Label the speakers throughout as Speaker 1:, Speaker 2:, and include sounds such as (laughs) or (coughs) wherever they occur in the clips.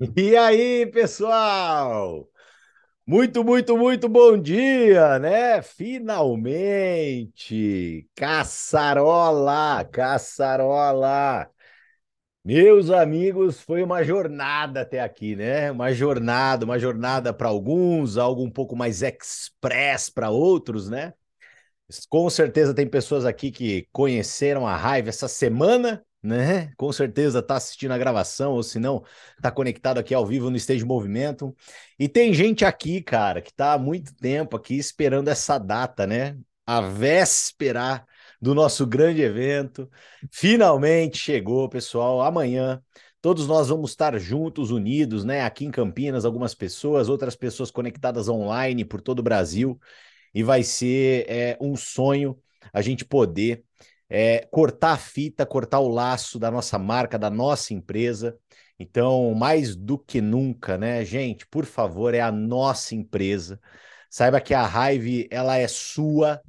Speaker 1: E aí, pessoal? Muito, muito, muito bom dia, né? Finalmente! Caçarola, caçarola! Meus amigos, foi uma jornada até aqui, né? Uma jornada, uma jornada para alguns, algo um pouco mais express para outros, né? Com certeza tem pessoas aqui que conheceram a raiva essa semana né? Com certeza tá assistindo a gravação, ou se não, tá conectado aqui ao vivo no Stage Movimento. E tem gente aqui, cara, que tá há muito tempo aqui esperando essa data, né? A véspera do nosso grande evento. Finalmente chegou, pessoal. Amanhã todos nós vamos estar juntos, unidos, né? Aqui em Campinas, algumas pessoas, outras pessoas conectadas online por todo o Brasil. E vai ser é, um sonho a gente poder é, cortar a fita, cortar o laço da nossa marca, da nossa empresa. Então, mais do que nunca, né, gente, por favor, é a nossa empresa. Saiba que a Hive, ela é sua.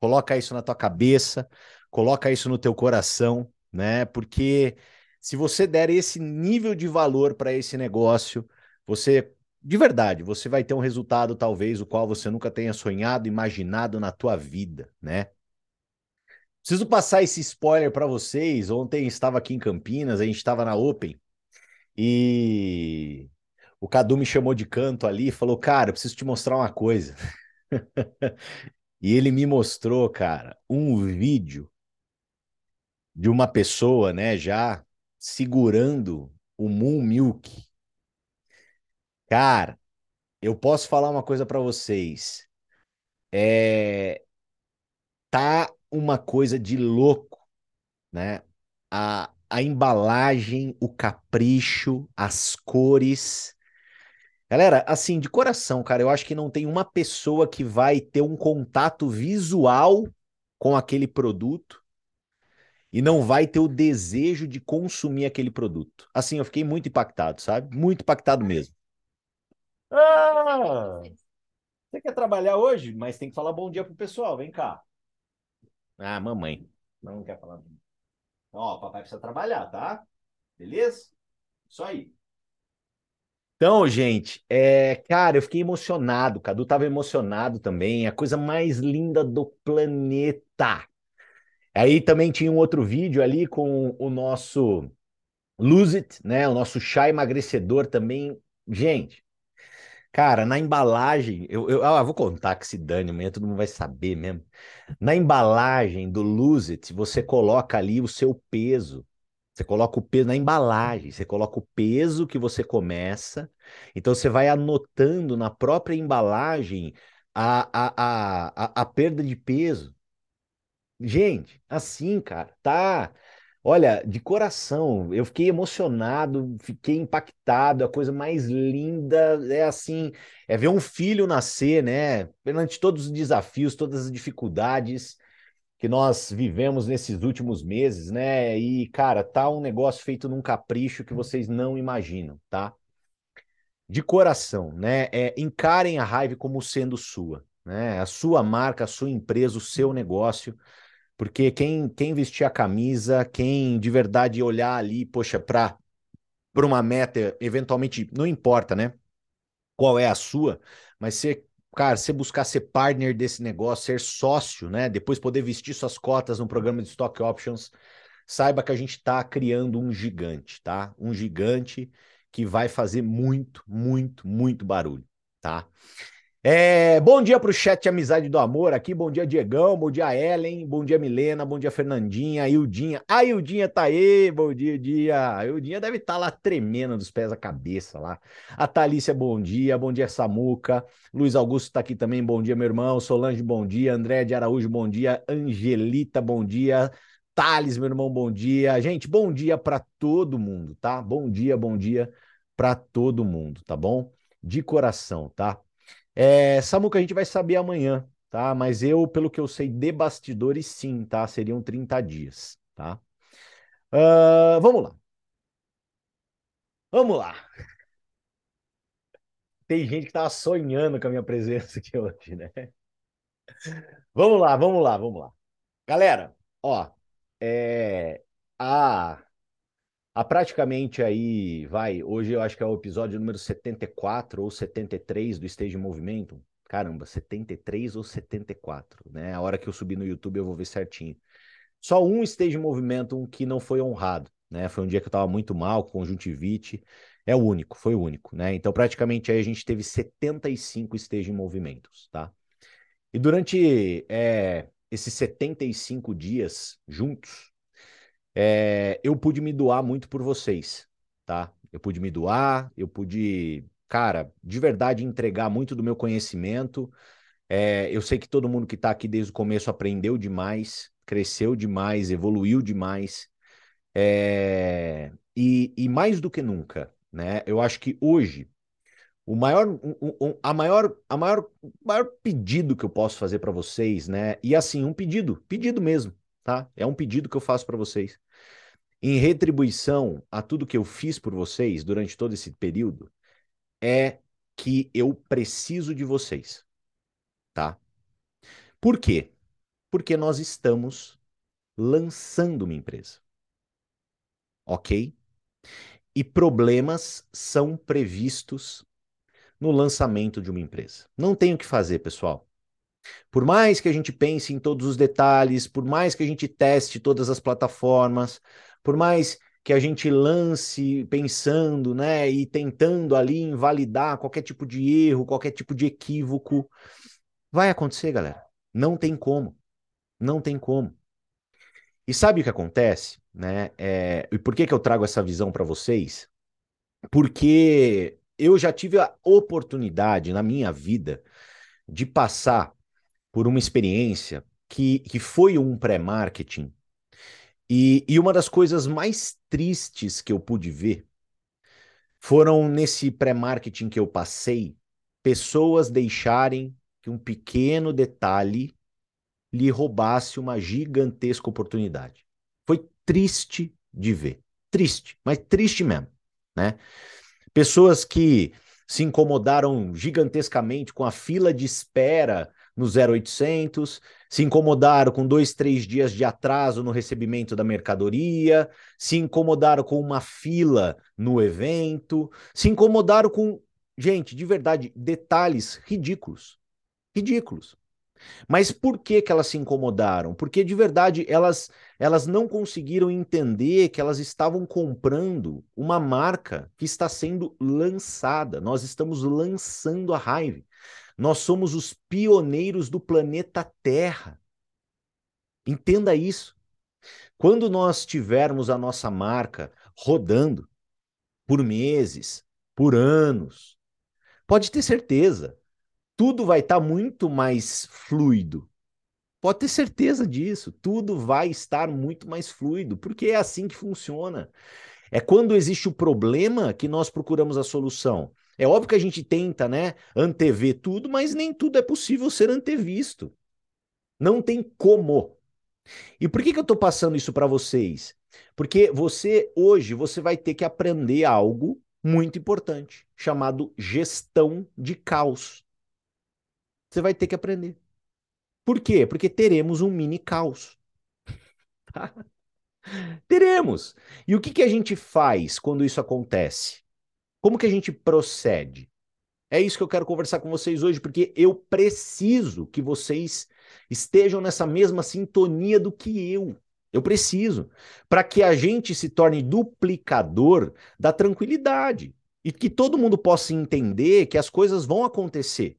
Speaker 1: Coloca isso na tua cabeça, coloca isso no teu coração, né? Porque se você der esse nível de valor para esse negócio, você de verdade, você vai ter um resultado talvez o qual você nunca tenha sonhado, imaginado na tua vida, né? Preciso passar esse spoiler para vocês. Ontem estava aqui em Campinas, a gente estava na Open e o Cadu me chamou de canto ali e falou: Cara, eu preciso te mostrar uma coisa. (laughs) e ele me mostrou, cara, um vídeo de uma pessoa, né, já segurando o Moon Milk. Cara, eu posso falar uma coisa para vocês. É tá uma coisa de louco, né? A, a embalagem, o capricho, as cores. Galera, assim, de coração, cara, eu acho que não tem uma pessoa que vai ter um contato visual com aquele produto e não vai ter o desejo de consumir aquele produto. Assim, eu fiquei muito impactado, sabe? Muito impactado mesmo. Ah! Você quer trabalhar hoje? Mas tem que falar bom dia pro pessoal, vem cá. Ah, mamãe. Não quer falar. Ó, papai precisa trabalhar, tá? Beleza? Isso aí. Então, gente, é, cara, eu fiquei emocionado. Cadu tava emocionado também. É a coisa mais linda do planeta. Aí também tinha um outro vídeo ali com o nosso Lose It, né? O nosso chá emagrecedor também. Gente, Cara, na embalagem, eu, eu ah, vou contar que se dane, amanhã todo mundo vai saber mesmo. Na embalagem do Lose It, você coloca ali o seu peso. Você coloca o peso na embalagem, você coloca o peso que você começa. Então você vai anotando na própria embalagem a, a, a, a, a perda de peso. Gente, assim, cara, tá. Olha, de coração, eu fiquei emocionado, fiquei impactado. A coisa mais linda é assim, é ver um filho nascer, né? Perante todos os desafios, todas as dificuldades que nós vivemos nesses últimos meses, né? E, cara, tá um negócio feito num capricho que vocês não imaginam, tá? De coração, né? É, encarem a Hive como sendo sua, né? A sua marca, a sua empresa, o seu negócio porque quem, quem vestir a camisa, quem de verdade olhar ali, poxa, para uma meta, eventualmente, não importa, né? Qual é a sua, mas ser, cara, você buscar ser partner desse negócio, ser sócio, né? Depois poder vestir suas cotas no programa de stock options, saiba que a gente está criando um gigante, tá? Um gigante que vai fazer muito, muito, muito barulho, tá? É, bom dia para o chat Amizade do Amor aqui. Bom dia, Diegão. Bom dia, Ellen. Bom dia, Milena. Bom dia, Fernandinha. Ildinha. A Ildinha tá aí. Bom dia, dia. A Ildinha deve estar tá lá tremendo dos pés à cabeça lá. A Thalícia, bom dia. Bom dia, Samuca. Luiz Augusto tá aqui também. Bom dia, meu irmão. Solange, bom dia. André de Araújo, bom dia. Angelita, bom dia. Thales, meu irmão, bom dia. Gente, bom dia para todo mundo, tá? Bom dia, bom dia para todo mundo, tá bom? De coração, tá? É, Samuca, a gente vai saber amanhã, tá? Mas eu, pelo que eu sei de bastidores, sim, tá? Seriam 30 dias, tá? Uh, vamos lá. Vamos lá. Tem gente que tava sonhando com a minha presença aqui hoje, né? Vamos lá, vamos lá, vamos lá. Galera, ó, é, a há praticamente aí, vai, hoje eu acho que é o episódio número 74 ou 73 do Stage Movimento. Caramba, 73 ou 74, né? A hora que eu subir no YouTube eu vou ver certinho. Só um Stage Movimento que não foi honrado, né? Foi um dia que eu tava muito mal, conjuntivite. É o único, foi o único, né? Então, praticamente aí a gente teve 75 Stage Movimentos, tá? E durante é, esses 75 dias juntos, é, eu pude me doar muito por vocês, tá? Eu pude me doar, eu pude, cara, de verdade entregar muito do meu conhecimento. É, eu sei que todo mundo que está aqui desde o começo aprendeu demais, cresceu demais, evoluiu demais. É, e, e mais do que nunca, né? Eu acho que hoje o maior, um, a maior, a maior, maior pedido que eu posso fazer para vocês, né? E assim, um pedido, pedido mesmo, tá? É um pedido que eu faço para vocês. Em retribuição a tudo que eu fiz por vocês durante todo esse período, é que eu preciso de vocês, tá? Por quê? Porque nós estamos lançando uma empresa. Ok? E problemas são previstos no lançamento de uma empresa. Não tem o que fazer, pessoal. Por mais que a gente pense em todos os detalhes, por mais que a gente teste todas as plataformas, por mais que a gente lance pensando, né, e tentando ali invalidar qualquer tipo de erro, qualquer tipo de equívoco, vai acontecer, galera. Não tem como. Não tem como. E sabe o que acontece, né? É, e por que que eu trago essa visão para vocês? Porque eu já tive a oportunidade na minha vida de passar por uma experiência que, que foi um pré-marketing. E, e uma das coisas mais tristes que eu pude ver foram nesse pré-marketing que eu passei, pessoas deixarem que um pequeno detalhe lhe roubasse uma gigantesca oportunidade. Foi triste de ver. Triste, mas triste mesmo, né? Pessoas que se incomodaram gigantescamente com a fila de espera no 0800, se incomodaram com dois, três dias de atraso no recebimento da mercadoria, se incomodaram com uma fila no evento, se incomodaram com, gente, de verdade, detalhes ridículos. Ridículos. Mas por que, que elas se incomodaram? Porque de verdade elas, elas não conseguiram entender que elas estavam comprando uma marca que está sendo lançada. Nós estamos lançando a Hive. Nós somos os pioneiros do planeta Terra. Entenda isso. Quando nós tivermos a nossa marca rodando por meses, por anos, pode ter certeza, tudo vai estar tá muito mais fluido. Pode ter certeza disso, tudo vai estar muito mais fluido, porque é assim que funciona. É quando existe o problema que nós procuramos a solução. É óbvio que a gente tenta, né, antever tudo, mas nem tudo é possível ser antevisto. Não tem como. E por que, que eu estou passando isso para vocês? Porque você, hoje, você vai ter que aprender algo muito importante, chamado gestão de caos. Você vai ter que aprender. Por quê? Porque teremos um mini caos. (laughs) Tá? Teremos. E o que, que a gente faz quando isso acontece? Como que a gente procede? É isso que eu quero conversar com vocês hoje, porque eu preciso que vocês estejam nessa mesma sintonia do que eu. Eu preciso. Para que a gente se torne duplicador da tranquilidade. E que todo mundo possa entender que as coisas vão acontecer.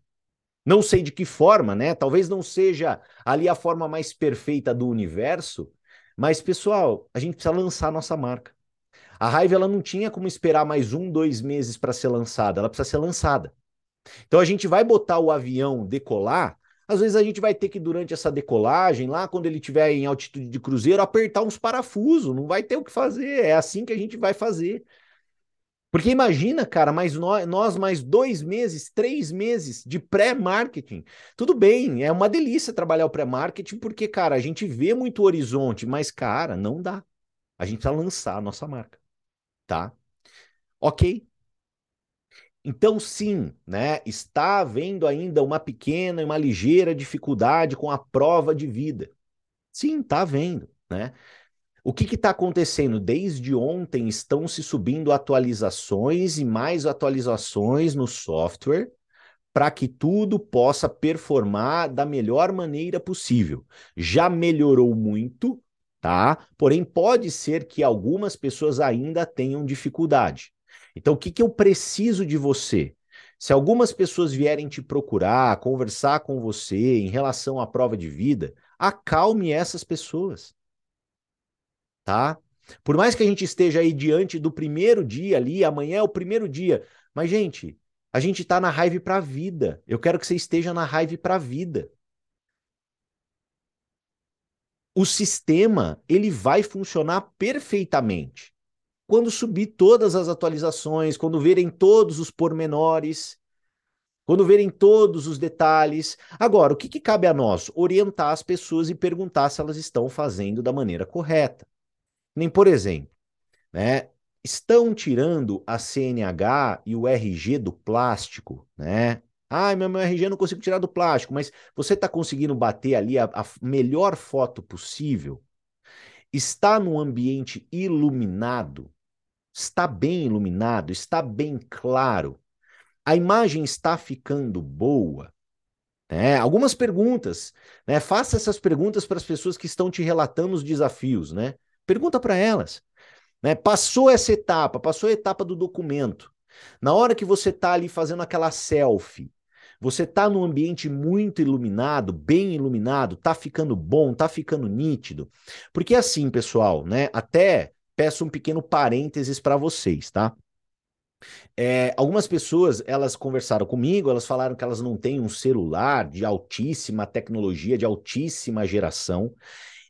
Speaker 1: Não sei de que forma, né? Talvez não seja ali a forma mais perfeita do universo, mas, pessoal, a gente precisa lançar a nossa marca. A raiva ela não tinha como esperar mais um, dois meses para ser lançada, ela precisa ser lançada. Então a gente vai botar o avião decolar, às vezes a gente vai ter que, durante essa decolagem, lá quando ele estiver em altitude de cruzeiro, apertar uns parafusos, não vai ter o que fazer, é assim que a gente vai fazer. Porque imagina, cara, mais nós, nós mais dois meses, três meses de pré-marketing. Tudo bem, é uma delícia trabalhar o pré-marketing, porque, cara, a gente vê muito horizonte, mas, cara, não dá. A gente precisa lançar a nossa marca, tá? Ok? Então, sim, né? Está havendo ainda uma pequena e uma ligeira dificuldade com a prova de vida. Sim, está havendo, né? O que está acontecendo? Desde ontem estão se subindo atualizações e mais atualizações no software para que tudo possa performar da melhor maneira possível. Já melhorou muito, tá? Porém, pode ser que algumas pessoas ainda tenham dificuldade. Então, o que, que eu preciso de você? Se algumas pessoas vierem te procurar, conversar com você em relação à prova de vida, acalme essas pessoas. Tá? Por mais que a gente esteja aí diante do primeiro dia ali, amanhã é o primeiro dia, mas gente, a gente está na raiva para a vida. Eu quero que você esteja na raiva para a vida. O sistema ele vai funcionar perfeitamente quando subir todas as atualizações, quando verem todos os pormenores, quando verem todos os detalhes. Agora, o que, que cabe a nós? Orientar as pessoas e perguntar se elas estão fazendo da maneira correta. Nem, por exemplo, né? estão tirando a CNH e o RG do plástico, né? Ah, meu, meu RG não consigo tirar do plástico, mas você está conseguindo bater ali a, a melhor foto possível? Está no ambiente iluminado? Está bem iluminado? Está bem claro? A imagem está ficando boa? É, algumas perguntas, né? Faça essas perguntas para as pessoas que estão te relatando os desafios, né? Pergunta para elas. Né? Passou essa etapa, passou a etapa do documento. Na hora que você está ali fazendo aquela selfie, você está num ambiente muito iluminado, bem iluminado, está ficando bom, está ficando nítido. Porque assim, pessoal, né? Até peço um pequeno parênteses para vocês, tá? É, algumas pessoas, elas conversaram comigo, elas falaram que elas não têm um celular de altíssima tecnologia, de altíssima geração.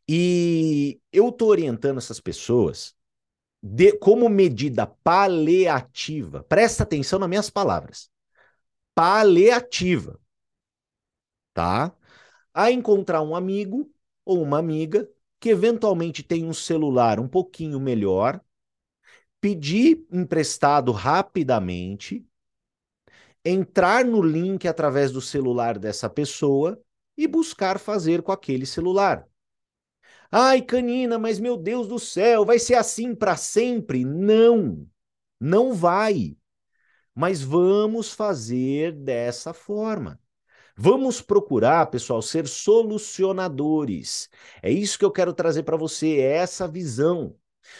Speaker 1: E eu estou orientando essas pessoas de, como medida paliativa, presta atenção nas minhas palavras, paliativa, tá? A encontrar um amigo ou uma amiga que eventualmente tem um celular um pouquinho melhor, pedir emprestado rapidamente, entrar no link através do celular dessa pessoa e buscar fazer com aquele celular. Ai, Canina, mas meu Deus do céu, vai ser assim para sempre? Não, não vai. Mas vamos fazer dessa forma. Vamos procurar, pessoal, ser solucionadores. É isso que eu quero trazer para você, é essa visão.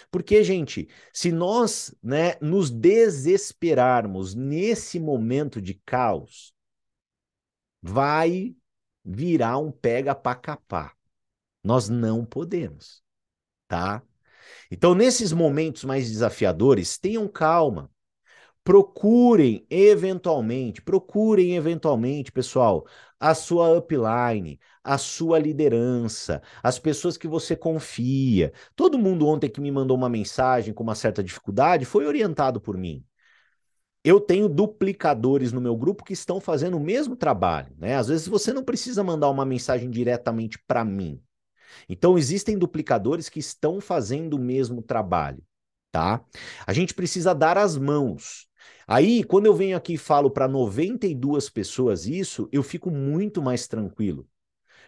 Speaker 1: Porque, gente, se nós né, nos desesperarmos nesse momento de caos, vai virar um pega para capar. Nós não podemos, tá? Então, nesses momentos mais desafiadores, tenham calma. Procurem eventualmente, procurem eventualmente, pessoal, a sua upline, a sua liderança, as pessoas que você confia. Todo mundo ontem que me mandou uma mensagem com uma certa dificuldade foi orientado por mim. Eu tenho duplicadores no meu grupo que estão fazendo o mesmo trabalho, né? Às vezes você não precisa mandar uma mensagem diretamente para mim. Então, existem duplicadores que estão fazendo o mesmo trabalho, tá? A gente precisa dar as mãos. Aí, quando eu venho aqui e falo para 92 pessoas isso, eu fico muito mais tranquilo.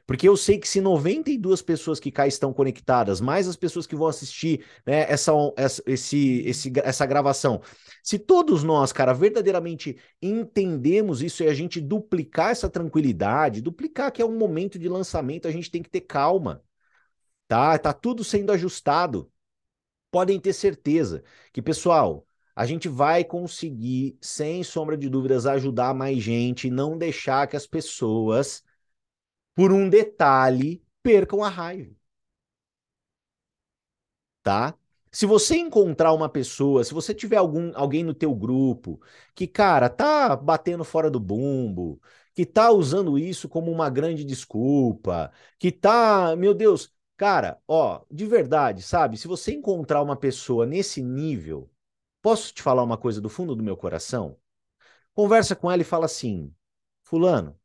Speaker 1: Porque eu sei que se 92 pessoas que cá estão conectadas, mais as pessoas que vão assistir né, essa, essa, esse, esse, essa gravação, se todos nós, cara, verdadeiramente entendemos isso e a gente duplicar essa tranquilidade, duplicar que é um momento de lançamento, a gente tem que ter calma tá? Tá tudo sendo ajustado. Podem ter certeza que, pessoal, a gente vai conseguir, sem sombra de dúvidas, ajudar mais gente, não deixar que as pessoas, por um detalhe, percam a raiva. Tá? Se você encontrar uma pessoa, se você tiver algum, alguém no teu grupo que, cara, tá batendo fora do bumbo, que tá usando isso como uma grande desculpa, que tá, meu Deus, Cara, ó, de verdade, sabe? Se você encontrar uma pessoa nesse nível, posso te falar uma coisa do fundo do meu coração? Conversa com ela e fala assim: Fulano,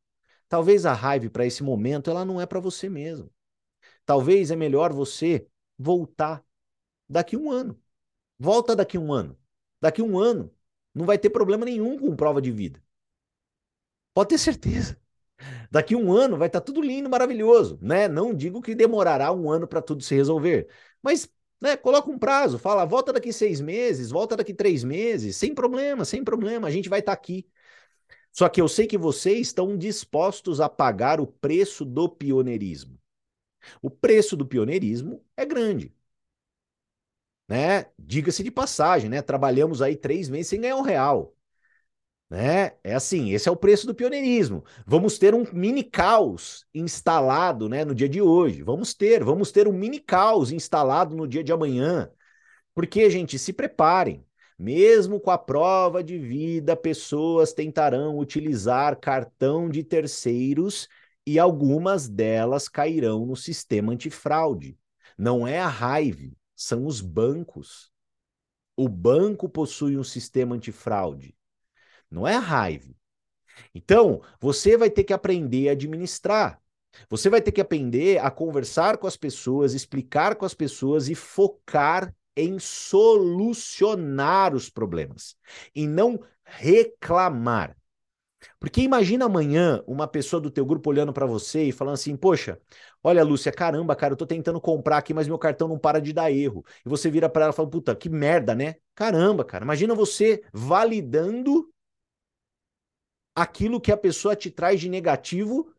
Speaker 1: talvez a raiva para esse momento ela não é para você mesmo. Talvez é melhor você voltar daqui um ano. Volta daqui um ano. Daqui um ano não vai ter problema nenhum com prova de vida. Pode ter certeza. Daqui um ano vai estar tá tudo lindo, maravilhoso, né? Não digo que demorará um ano para tudo se resolver, mas Né? Coloca um prazo, fala, volta daqui seis meses, volta daqui três meses, sem problema, sem problema, a gente vai estar tá aqui. Só que eu sei que vocês estão dispostos a pagar o preço do pioneirismo. O preço do pioneirismo é grande. Né? Diga-se de passagem, né? Trabalhamos aí três meses sem ganhar um real. Né? É assim, esse é o preço do pioneirismo. Vamos ter um mini caos instalado, né, no dia de hoje. Vamos ter, vamos ter um mini caos instalado no dia de amanhã. Porque, gente, se preparem. Mesmo com a prova de vida, pessoas tentarão utilizar cartão de terceiros e algumas delas cairão no sistema antifraude. Não é a raiva, são os bancos. O banco possui um sistema antifraude não é raiva. Então, você vai ter que aprender a administrar. Você vai ter que aprender a conversar com as pessoas, explicar com as pessoas e focar em solucionar os problemas e não reclamar. Porque imagina amanhã uma pessoa do teu grupo olhando para você e falando assim: "Poxa, olha Lúcia, caramba, cara, eu tô tentando comprar aqui, mas meu cartão não para de dar erro". E você vira para ela e fala: "Puta, que merda, né? Caramba, cara, imagina você validando aquilo que a pessoa te traz de negativo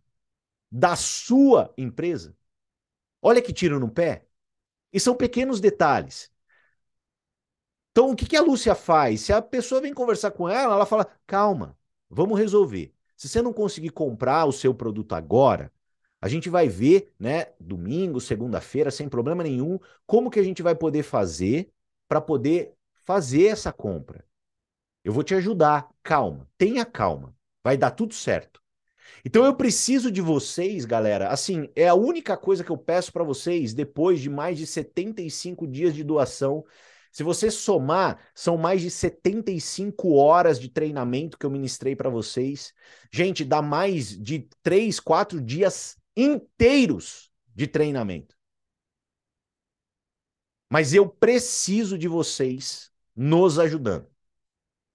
Speaker 1: da sua empresa. Olha que tiro no pé. E são pequenos detalhes. Então, o que, a Lúcia faz? Se a pessoa vem conversar com ela, ela fala: calma, vamos resolver. Se você não conseguir comprar o seu produto agora, a gente vai ver, né, domingo, segunda-feira, sem problema nenhum, como que a gente vai poder fazer para poder fazer essa compra. Eu vou te ajudar. Calma, tenha calma. Vai dar tudo certo. Então eu preciso de vocês, galera. Assim, é a única coisa que eu peço para vocês depois de mais de 75 dias de doação. Se você somar, são mais de 75 horas de treinamento que eu ministrei para vocês. Gente, dá mais de 3, 4 dias inteiros de treinamento. Mas eu preciso de vocês nos ajudando.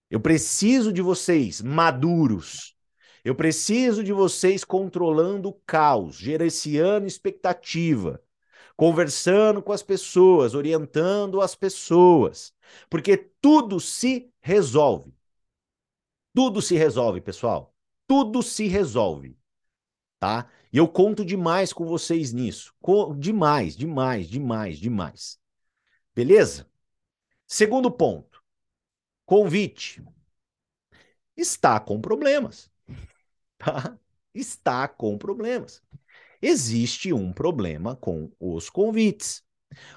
Speaker 1: Eu preciso de vocês maduros. Eu preciso de vocês controlando o caos, gerenciando expectativa, conversando com as pessoas, orientando as pessoas, porque tudo se resolve. Tudo se resolve, pessoal. Tudo se resolve, tá? E eu conto demais com vocês nisso. demais, demais, demais, demais. Beleza? Segundo ponto. Convite. Está com problemas. (laughs) Tá? Está com problemas. Existe um problema com os convites.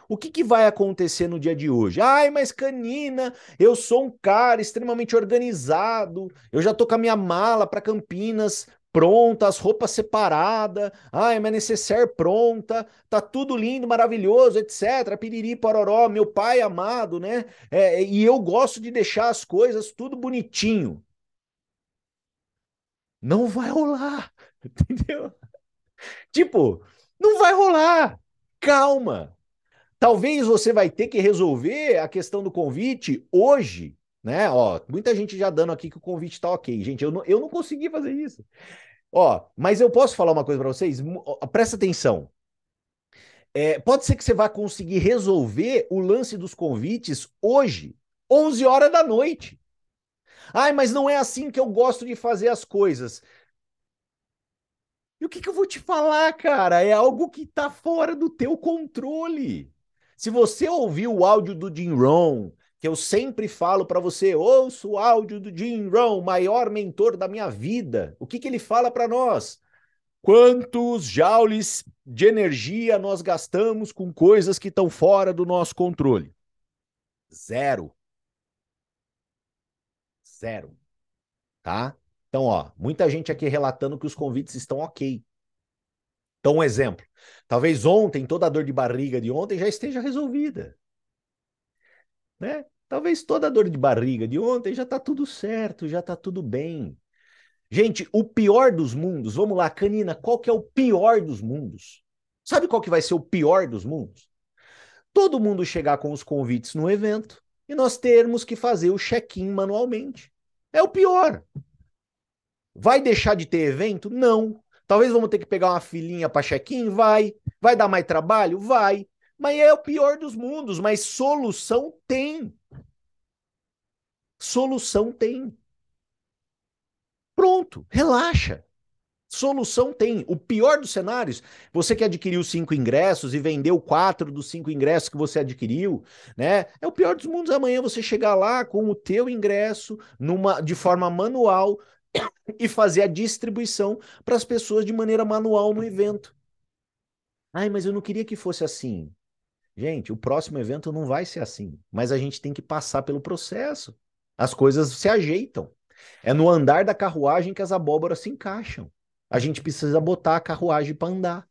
Speaker 1: O que, que, vai acontecer no dia de hoje? Ai, mas Canina, eu sou um cara extremamente organizado, eu já tô com a minha mala para Campinas pronta, as roupas separadas, ai, minha necessaire pronta, tá tudo lindo, maravilhoso, etc. Piriri, pororó, meu pai amado, né? É, e eu gosto de deixar as coisas tudo bonitinho. Não vai rolar, (laughs) entendeu? Tipo, não vai rolar. Calma. Talvez você vai ter que resolver a questão do convite hoje, né? Ó, muita gente já dando aqui que o convite tá ok. Gente, eu não, eu não consegui fazer isso. Ó, mas eu posso falar uma coisa para vocês? Presta atenção. É, pode ser que você vá conseguir resolver o lance dos convites hoje, 11 horas da noite. Ai, mas não é assim que eu gosto de fazer as coisas. E o que, que eu vou te falar, cara? É algo que tá fora do teu controle. Se você ouviu o áudio do Jim Rohn, que eu sempre falo para você, ouça o áudio do Jim Rohn, maior mentor da minha vida. O que, que ele fala para nós? Quantos joules de energia nós gastamos com coisas que estão fora do nosso controle? Zero. Zero. Tá? Então, ó, muita gente aqui relatando que os convites estão ok. Então, um exemplo. Talvez ontem, toda a dor de barriga de ontem já esteja resolvida. Né? Talvez toda a dor de barriga de ontem já tá tudo certo, já tá tudo bem. Gente, o pior dos mundos, vamos lá, Canina, qual que é o pior dos mundos? Sabe qual que vai ser o pior dos mundos? Todo mundo chegar com os convites no evento e nós termos que fazer o check-in manualmente. É o pior. Vai deixar de ter evento? Não. Talvez vamos ter que pegar uma filinha para check-in? Vai. Vai dar mais trabalho? Vai. Mas é o pior dos mundos, mas solução tem. Solução tem. Pronto, relaxa. Solução tem. O pior dos cenários, você que adquiriu cinco ingressos e vendeu quatro dos cinco ingressos que você adquiriu, né? É o pior dos mundos. Amanhã você chegar lá com o teu ingresso numa, de forma manual (coughs) e fazer a distribuição para as pessoas de maneira manual no evento. Ai, mas eu não queria que fosse assim. Gente, o próximo evento não vai ser assim, mas a gente tem que passar pelo processo. As coisas se ajeitam. É no andar da carruagem que as abóboras se encaixam. A gente precisa botar a carruagem para andar.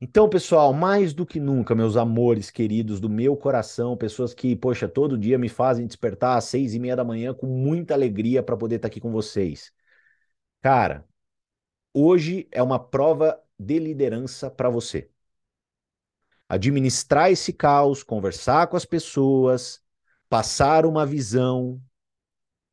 Speaker 1: Então, pessoal, mais do que nunca, meus amores queridos do meu coração, pessoas que, poxa, todo dia me fazem despertar às seis e meia da manhã com muita alegria para poder estar tá aqui com vocês. Cara, hoje é uma prova de liderança para você. Administrar esse caos, conversar com as pessoas, passar uma visão,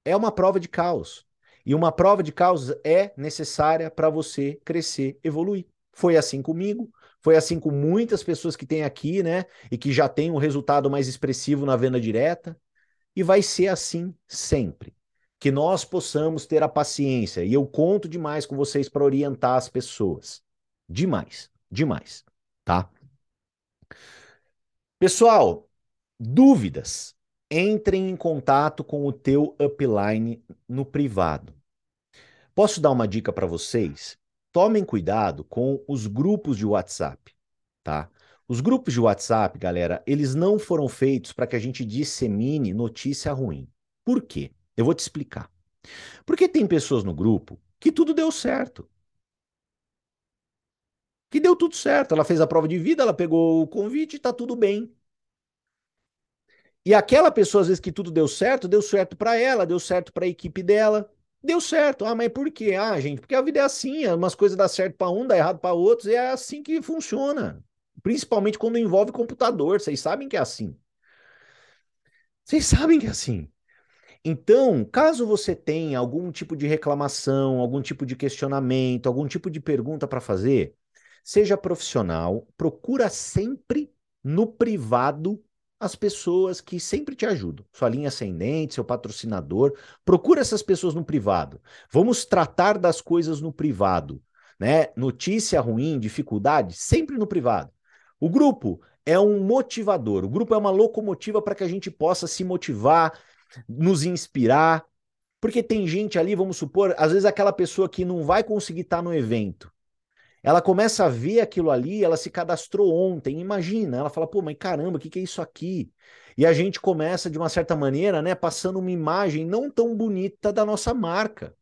Speaker 1: é uma prova de caos. E uma prova de caos é necessária para você crescer, evoluir. Foi assim comigo, foi assim com muitas pessoas que tem aqui, né? E que já tem um resultado mais expressivo na venda direta. E vai ser assim sempre. Que nós possamos ter a paciência. E eu conto demais com vocês para orientar as pessoas. Demais, demais, tá? Pessoal, dúvidas? Entrem em contato com o teu upline no privado. Posso dar uma dica para vocês? Tomem cuidado com os grupos de WhatsApp, tá? Os grupos de WhatsApp, galera, eles não foram feitos para que a gente dissemine notícia ruim. Por quê? Eu vou te explicar. Porque tem pessoas no grupo que tudo deu certo que deu tudo certo. Ela fez a prova de vida, ela pegou o convite, tá tudo bem. E aquela pessoa, às vezes, que tudo deu certo, deu certo para ela, deu certo para a equipe dela. Deu certo. Ah, mas por quê? Ah, gente, porque a vida é assim, umas coisas dão certo para um, dá errado para outros, e é assim que funciona. Principalmente quando envolve computador, vocês sabem que é assim. Vocês sabem que é assim. Então, caso você tenha algum tipo de reclamação, algum tipo de questionamento, algum tipo de pergunta para fazer, Seja profissional, procura sempre no privado as pessoas que sempre te ajudam. Sua linha ascendente, seu patrocinador, procura essas pessoas no privado. Vamos tratar das coisas no privado, né? Notícia ruim, dificuldade, sempre no privado. O grupo é um motivador, o grupo é uma locomotiva para que a gente possa se motivar, nos inspirar, porque tem gente ali, vamos supor, às vezes aquela pessoa que não vai conseguir estar no evento, ela começa a ver aquilo ali, ela se cadastrou ontem, imagina, ela fala, pô, mas caramba, o que, que é isso aqui? E a gente começa, de uma certa maneira, né, passando uma imagem não tão bonita da nossa marca.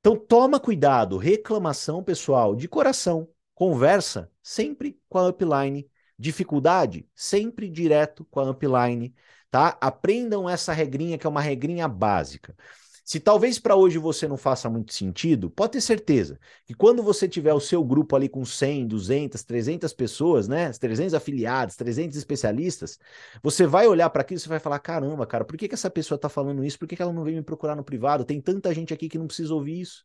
Speaker 1: Então toma cuidado, reclamação, pessoal, de coração, conversa sempre com a upline, dificuldade, sempre direto com a upline, tá? Aprendam essa regrinha que é uma regrinha básica. Se talvez para hoje você não faça muito sentido, pode ter certeza que quando você tiver o seu grupo ali com 100, 200, 300 pessoas, né, 300 afiliados, 300 especialistas, você vai olhar para aquilo e você vai falar: caramba, cara, por que, que essa pessoa está falando isso? Por que, que ela não veio me procurar no privado? Tem tanta gente aqui que não precisa ouvir isso.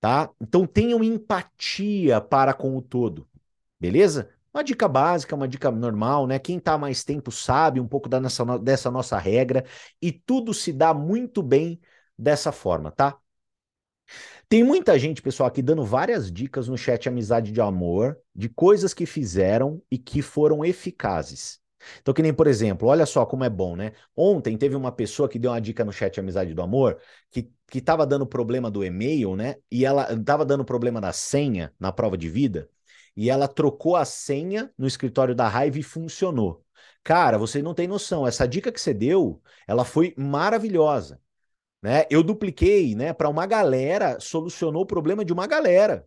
Speaker 1: Tá? Então tenham empatia para com o todo, beleza? Uma dica básica, uma dica normal, né? Quem está mais tempo sabe um pouco da nossa, dessa nossa regra e tudo se dá muito bem dessa forma, tá? Tem muita gente, pessoal, aqui dando várias dicas no chat Amizade de Amor de coisas que fizeram e que foram eficazes. Então, que nem, por exemplo, olha só como é bom, né? Ontem teve uma pessoa que deu uma dica no chat Amizade do Amor que, que tava dando problema do e-mail, né? E ela tava dando problema da senha na prova de vida e ela trocou a senha no escritório da Raiva e funcionou. Cara, você não tem noção. Essa dica que você deu, ela foi maravilhosa. Né? Eu dupliquei, né, para uma galera, solucionou o problema de uma galera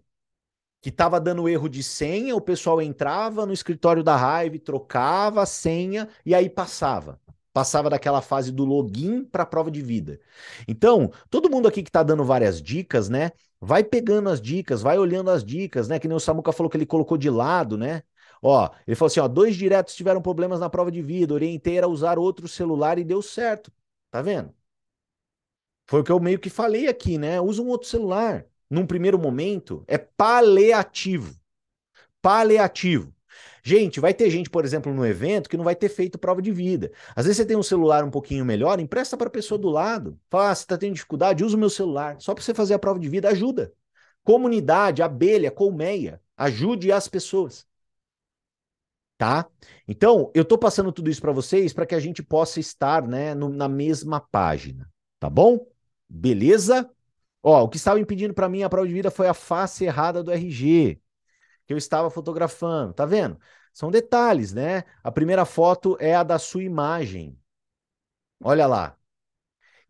Speaker 1: que estava dando erro de senha, o pessoal entrava no escritório da Raiva, trocava a senha e aí passava. Passava daquela fase do login para a prova de vida. Então, todo mundo aqui que está dando várias dicas, né? Vai pegando as dicas, vai olhando as dicas, né? Que nem o Samuca falou que ele colocou de lado, né? Ó, ele falou assim: ó, dois diretos tiveram problemas na prova de vida, orientei a usar outro celular e deu certo. Tá vendo? Foi o que eu meio que falei aqui, né? Usa um outro celular. num primeiro momento, é paliativo. Paliativo. Gente, vai ter gente, por exemplo, no evento que não vai ter feito prova de vida. Às vezes você tem um celular um pouquinho melhor, empresta para a pessoa do lado. Fala, ah, você está tendo dificuldade, usa o meu celular. Só para você fazer a prova de vida, ajuda. Comunidade, abelha, colmeia, ajude as pessoas. Tá? Então, eu estou passando tudo isso para vocês para que a gente possa estar né, no, na mesma página. Tá bom? Beleza? Ó, o que estava impedindo para mim a prova de vida foi a face errada do RG que eu estava fotografando. Tá vendo? São detalhes, né? A primeira foto é a da sua imagem. Olha lá.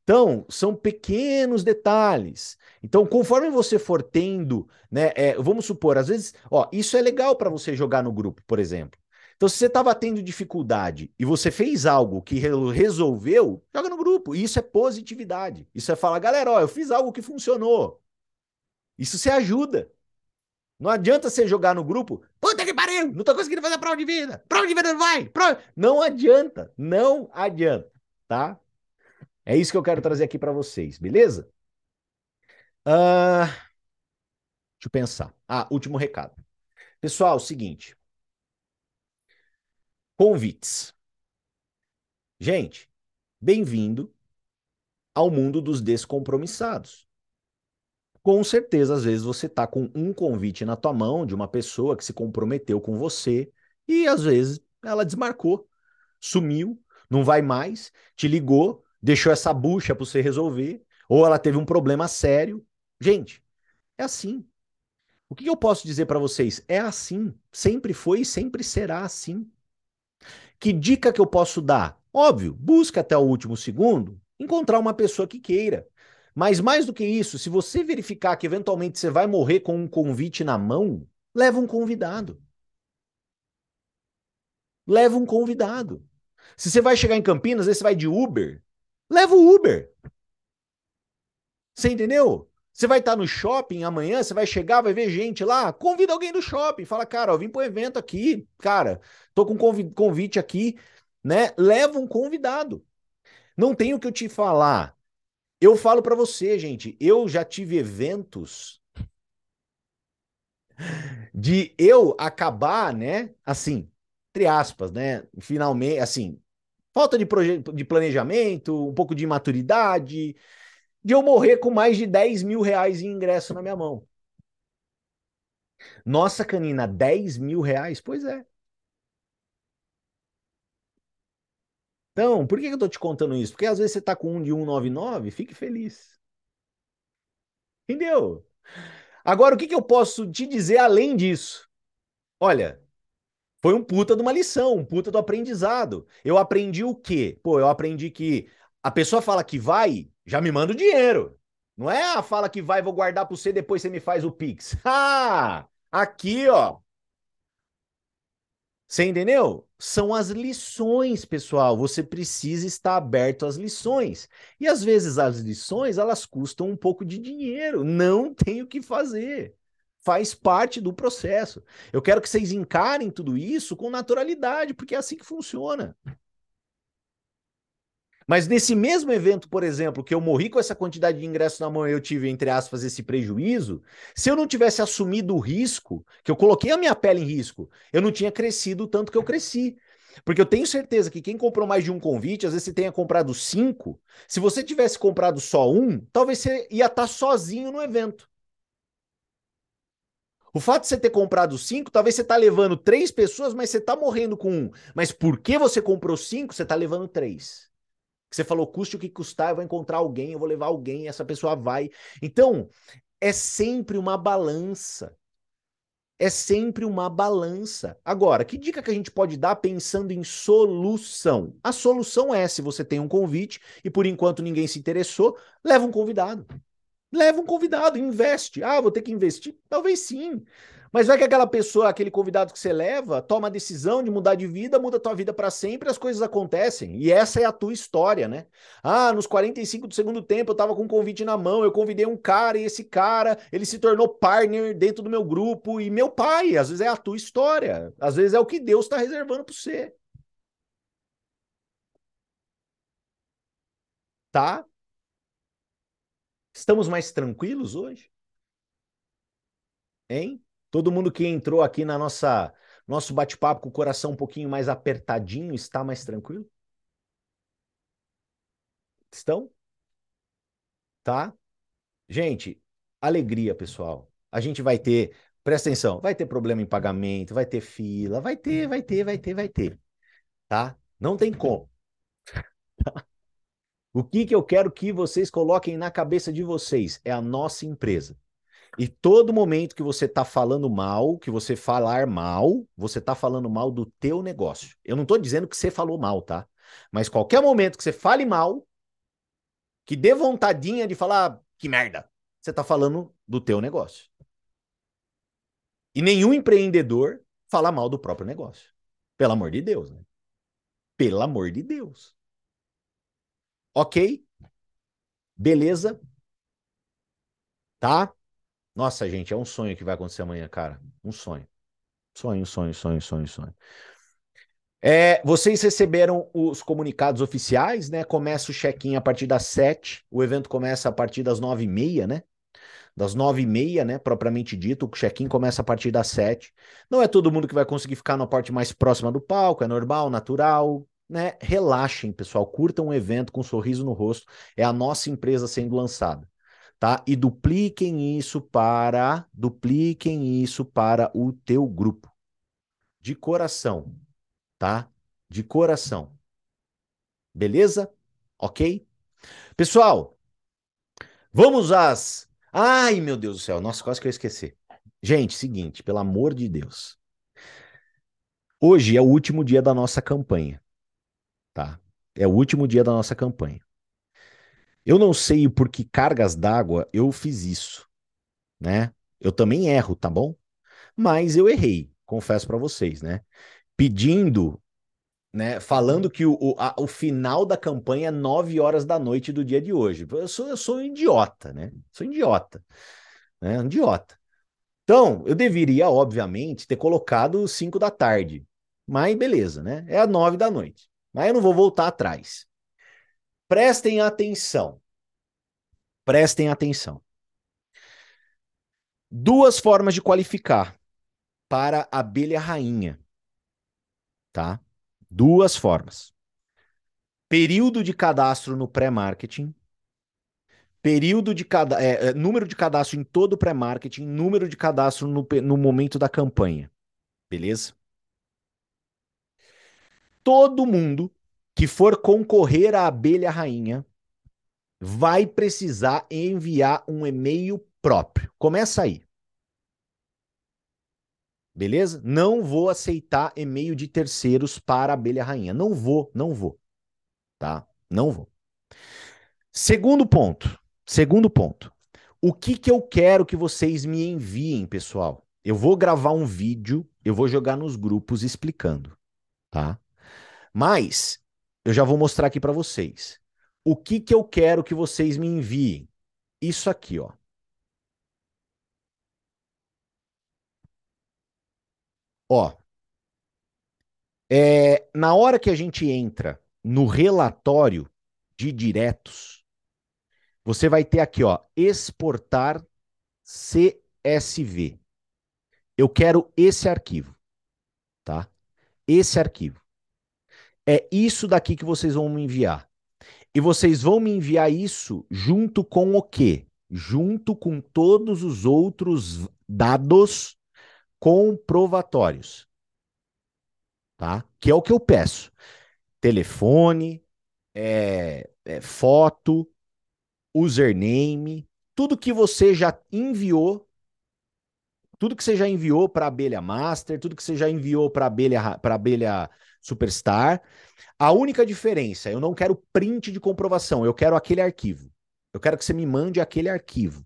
Speaker 1: Então, são pequenos detalhes. Então, conforme você for tendo, né? É, vamos supor, às vezes, ó, isso é legal para você jogar no grupo, por exemplo. Então, se você estava tendo dificuldade e você fez algo que resolveu, joga no grupo. Isso é positividade. Isso é falar, galera, ó, eu fiz algo que funcionou. Isso se ajuda. Não adianta você jogar no grupo, puta que pariu, não tô conseguindo fazer a prova de vida, prova de vida não vai, prova... não adianta, não adianta, tá? É isso que eu quero trazer aqui para vocês, beleza? Uh... Deixa eu pensar. Ah, último recado. Pessoal, seguinte. Convites. Gente, bem-vindo ao mundo dos descompromissados com certeza, às vezes você está com um convite na tua mão de uma pessoa que se comprometeu com você e às vezes ela desmarcou, sumiu, não vai mais, te ligou, deixou essa bucha para você resolver, ou ela teve um problema sério. Gente, é assim. O que eu posso dizer para vocês? É assim. Sempre foi e sempre será assim. Que dica que eu posso dar? Óbvio, busca até o último segundo encontrar uma pessoa que queira. Mas mais do que isso, se você verificar que eventualmente você vai morrer com um convite na mão, leva um convidado. Leva um convidado. Se você vai chegar em Campinas, você vai de Uber, leva o Uber. Você entendeu? Você vai estar no shopping amanhã, você vai chegar, vai ver gente lá, convida alguém do shopping, fala, cara, eu vim para um evento aqui, cara, tô com convite aqui, né? Leva um convidado. Não tem o que eu te falar. Eu falo para você, gente, eu já tive eventos de eu acabar, né, assim, entre aspas, né, finalmente, assim, falta de, de planejamento, um pouco de imaturidade, de eu morrer com mais de 10 mil reais em ingresso na minha mão. Nossa, Canina, 10 mil reais? Pois é. Então, por que eu tô te contando isso? Porque às vezes você tá com um de 199, fique feliz. Entendeu? Agora, o que, que eu posso te dizer além disso? Olha, foi um puta de uma lição, um puta do aprendizado. Eu aprendi o quê? Pô, eu aprendi que a pessoa fala que vai, já me manda o dinheiro. Não é a ah, fala que vai, vou guardar para você, depois você me faz o Pix. (laughs) Ah, aqui, ó. Você entendeu? São as lições, pessoal. Você precisa estar aberto às lições. E às vezes as lições, elas custam um pouco de dinheiro. Não (laughs) tem o que fazer. Faz parte do processo. Eu quero que vocês encarem tudo isso com naturalidade, porque é assim que funciona. Mas nesse mesmo evento, por exemplo, que eu morri com essa quantidade de ingressos na mão e eu tive, entre aspas, esse prejuízo, se eu não tivesse assumido o risco, que eu coloquei a minha pele em risco, eu não tinha crescido o tanto que eu cresci. Porque eu tenho certeza que quem comprou mais de um convite, às vezes você tenha comprado cinco, se você tivesse comprado só um, talvez você ia estar sozinho no evento. O fato de você ter comprado cinco, talvez você está levando três pessoas, mas você está morrendo com um. Mas porque você comprou cinco, você está levando três que você falou, custe o que custar, eu vou encontrar alguém, eu vou levar alguém, essa pessoa vai. Então, é sempre uma balança. É sempre uma balança. Agora, que dica que a gente pode dar pensando em solução? A solução é, se você tem um convite e por enquanto ninguém se interessou, leva um convidado. Leva um convidado, investe. Ah, vou ter que investir? Talvez sim. Mas vai que aquela pessoa, aquele convidado que você leva, toma a decisão de mudar de vida, muda tua vida para sempre, as coisas acontecem. E essa é a tua história, né? Ah, nos 45 do segundo tempo eu tava com um convite na mão, eu convidei um cara e esse cara, ele se tornou partner dentro do meu grupo e meu pai, às vezes é a tua história, às vezes é o que Deus está reservando para você. Tá? Estamos mais tranquilos hoje? Hein? Todo mundo que entrou aqui na nossa nosso bate-papo com o coração um pouquinho mais apertadinho está mais tranquilo? Estão? Tá? Gente, alegria, pessoal. A gente vai ter, presta atenção, vai ter problema em pagamento, vai ter fila, vai ter, vai ter, vai ter, vai ter. Tá? Não tem como. (laughs) O que, que eu quero que vocês coloquem na cabeça de vocês é a nossa empresa. E todo momento que você está falando mal, que você falar mal, você está falando mal do teu negócio. Eu não estou dizendo que você falou mal, tá? Mas qualquer momento que você fale mal, que dê vontadinha de falar que merda, você está falando do teu negócio. E nenhum empreendedor fala mal do próprio negócio. Pelo amor de Deus, né? Pelo amor de Deus. Ok? Beleza? Tá? Nossa, gente, é um sonho que vai acontecer amanhã, cara. Um sonho. Sonho, sonho, sonho, sonho, sonho. É, vocês receberam os comunicados oficiais, né? Começa o check-in a partir das 7, o evento começa a partir das 9h30, né? Das 9h30, né? Propriamente dito, o check-in começa a partir das 7. Não é todo mundo que vai conseguir ficar na parte mais próxima do palco, é normal, natural, né? Relaxem, pessoal, curtam um evento com um sorriso no rosto. É a nossa empresa sendo lançada, tá? E dupliquem isso para, dupliquem isso para o teu grupo. De coração, tá? De coração. Beleza? OK? Pessoal, vamos às Ai, meu Deus do céu, nossa, quase que eu esqueci. Gente, seguinte, pelo amor de Deus. Hoje é o último dia da nossa campanha tá? É o último dia da nossa campanha. Eu não sei por que cargas d'água eu fiz isso, né? Eu também erro, tá bom? Mas eu errei, confesso para vocês, né? Pedindo, né? Falando que o, o, a, o final da campanha é 9 horas da noite do dia de hoje. Eu sou, eu sou um idiota, né? Sou idiota, né? Um idiota. Então, eu deveria, obviamente, ter colocado 5 da tarde. Mas beleza, né? É a 9 da noite. Mas eu não vou voltar atrás. Prestem atenção. Prestem atenção. Duas formas de qualificar para abelha rainha. Tá? Duas formas. Período de cadastro no pré-marketing. Período de cada, é, é, número de cadastro em todo o pré-marketing, número de cadastro no, no momento da campanha. Beleza? todo mundo que for concorrer à abelha rainha vai precisar enviar um e-mail próprio. Começa aí. Beleza? Não vou aceitar e-mail de terceiros para a abelha rainha. Não vou, não vou. Tá? Não vou. Segundo ponto. Segundo ponto. O que que eu quero que vocês me enviem, pessoal? Eu vou gravar um vídeo, eu vou jogar nos grupos explicando, tá? Mas eu já vou mostrar aqui para vocês. O que que eu quero que vocês me enviem? Isso aqui, ó. Ó. É, na hora que a gente entra no relatório de diretos, você vai ter aqui, ó, exportar CSV. Eu quero esse arquivo, tá? Esse arquivo. É isso daqui que vocês vão me enviar. E vocês vão me enviar isso junto com o quê? Junto com todos os outros dados comprovatórios. Tá? Que é o que eu peço. Telefone, é, é, foto, username, tudo que você já enviou, tudo que você já enviou para a abelha master, tudo que você já enviou para abelha para abelha Superstar. A única diferença, eu não quero print de comprovação, eu quero aquele arquivo. Eu quero que você me mande aquele arquivo.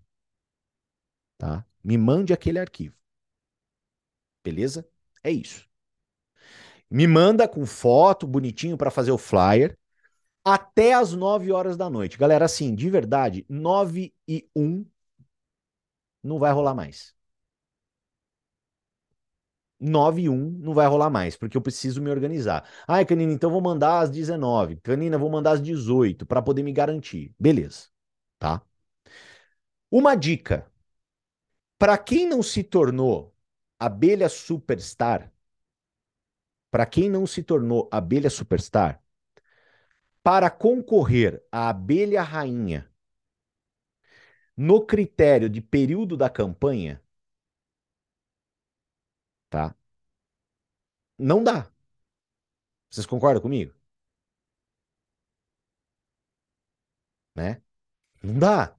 Speaker 1: Tá? Me mande aquele arquivo. Beleza? É isso. Me manda com foto, bonitinho para fazer o flyer, até as 9 horas da noite. Galera, assim, de verdade, 9 e 1 não vai rolar mais. 9 e 1 não vai rolar mais, porque eu preciso me organizar. Ai, Canina, então vou mandar às 19. Canina, vou mandar às 18 para poder me garantir. Beleza, tá? Uma dica. Para quem não se tornou abelha superstar, para quem não se tornou abelha superstar, para concorrer à abelha rainha no critério de período da campanha, tá? Não dá. Vocês concordam comigo? Né? Não dá.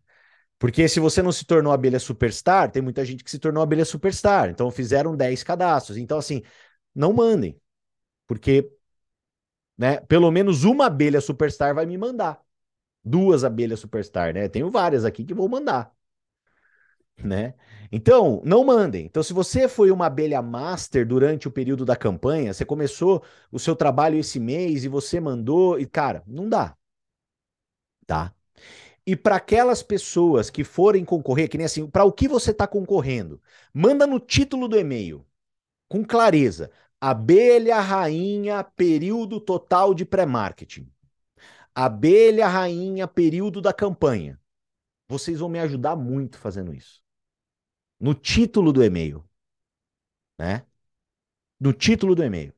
Speaker 1: Porque se você não se tornou abelha superstar, tem muita gente que se tornou abelha superstar. Então fizeram 10 cadastros. Então, assim, não mandem. Porque, né, pelo menos uma abelha superstar vai me mandar. Duas abelhas superstar, né? Tenho várias aqui que vou mandar. Né? Então, não mandem. Então, se você foi uma abelha master durante o período da campanha, você começou o seu trabalho esse mês e você mandou, e cara, não dá. Tá? E para aquelas pessoas que forem concorrer, que nem assim, para o que você está concorrendo, manda no título do e-mail, com clareza. Abelha rainha, período total de pré-marketing. Abelha rainha, período da campanha. Vocês vão me ajudar muito fazendo isso. No título do e-mail. Né? No título do e-mail.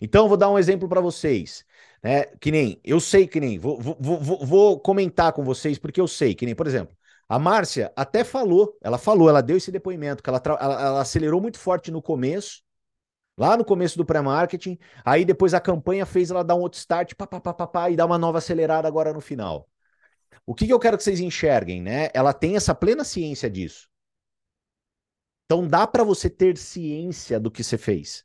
Speaker 1: Então, vou dar um exemplo para vocês. Né? Que nem, eu sei que nem, vou, vou, vou, vou comentar com vocês, porque eu sei que nem, por exemplo, a Márcia até falou, ela falou, ela deu esse depoimento, que ela, ela, ela acelerou muito forte no começo, lá no começo do pré-marketing, aí depois a campanha fez ela dar um outro start, pá, pá, pá, pá, pá, e dar uma nova acelerada agora no final. O que, que eu quero que vocês enxerguem, né? Ela tem essa plena ciência disso. Então dá para você ter ciência do que você fez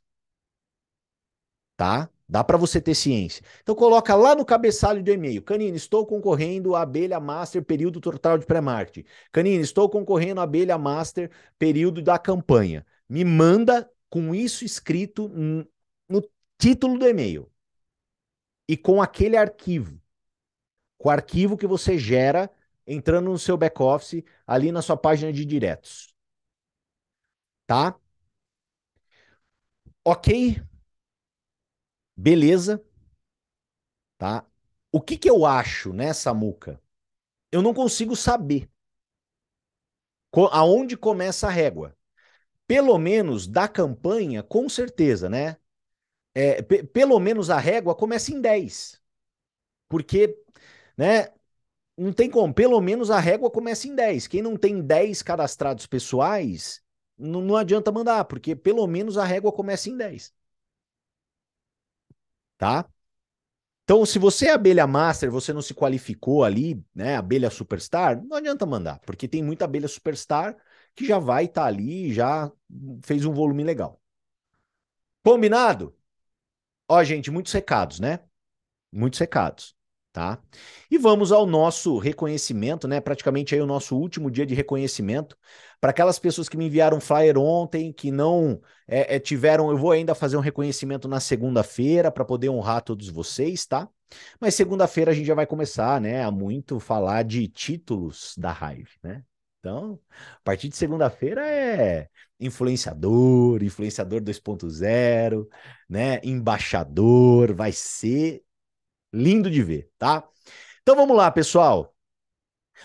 Speaker 1: tá? Dá para você ter ciência. Então coloca lá no cabeçalho do e-mail. Canine, estou concorrendo à abelha master período total de pré-marketing. Canine, estou concorrendo à abelha master período da campanha. Me manda com isso escrito no título do e-mail. E com aquele arquivo. Com o arquivo que você gera entrando no seu back-office, ali na sua página de diretos. Tá? Ok? Beleza. Tá? O que que eu acho nessa muca? Eu não consigo saber aonde começa a régua. Pelo menos da campanha, com certeza, né? É, pelo menos a régua começa em 10. Porque, né? Não tem como. Pelo menos a régua começa em 10. Quem não tem 10 cadastrados pessoais, não, não adianta mandar, porque pelo menos a régua começa em 10 tá? Então, se você é abelha master, você não se qualificou ali, né, abelha superstar, não adianta mandar, porque tem muita abelha superstar que já vai estar tá ali, já fez um volume legal. Combinado? Ó, gente, muitos recados, né? Muitos recados tá? E vamos ao nosso reconhecimento, né? Praticamente aí o nosso último dia de reconhecimento para aquelas pessoas que me enviaram flyer ontem, que não é, é, tiveram. Eu vou ainda fazer um reconhecimento na segunda-feira para poder honrar todos vocês, tá? Mas segunda-feira a gente já vai começar, né? A muito falar de títulos da Hive, né? Então, a partir de segunda-feira é influenciador, influenciador 2.0, né? Embaixador, vai ser Lindo de ver, tá? Então vamos lá, pessoal.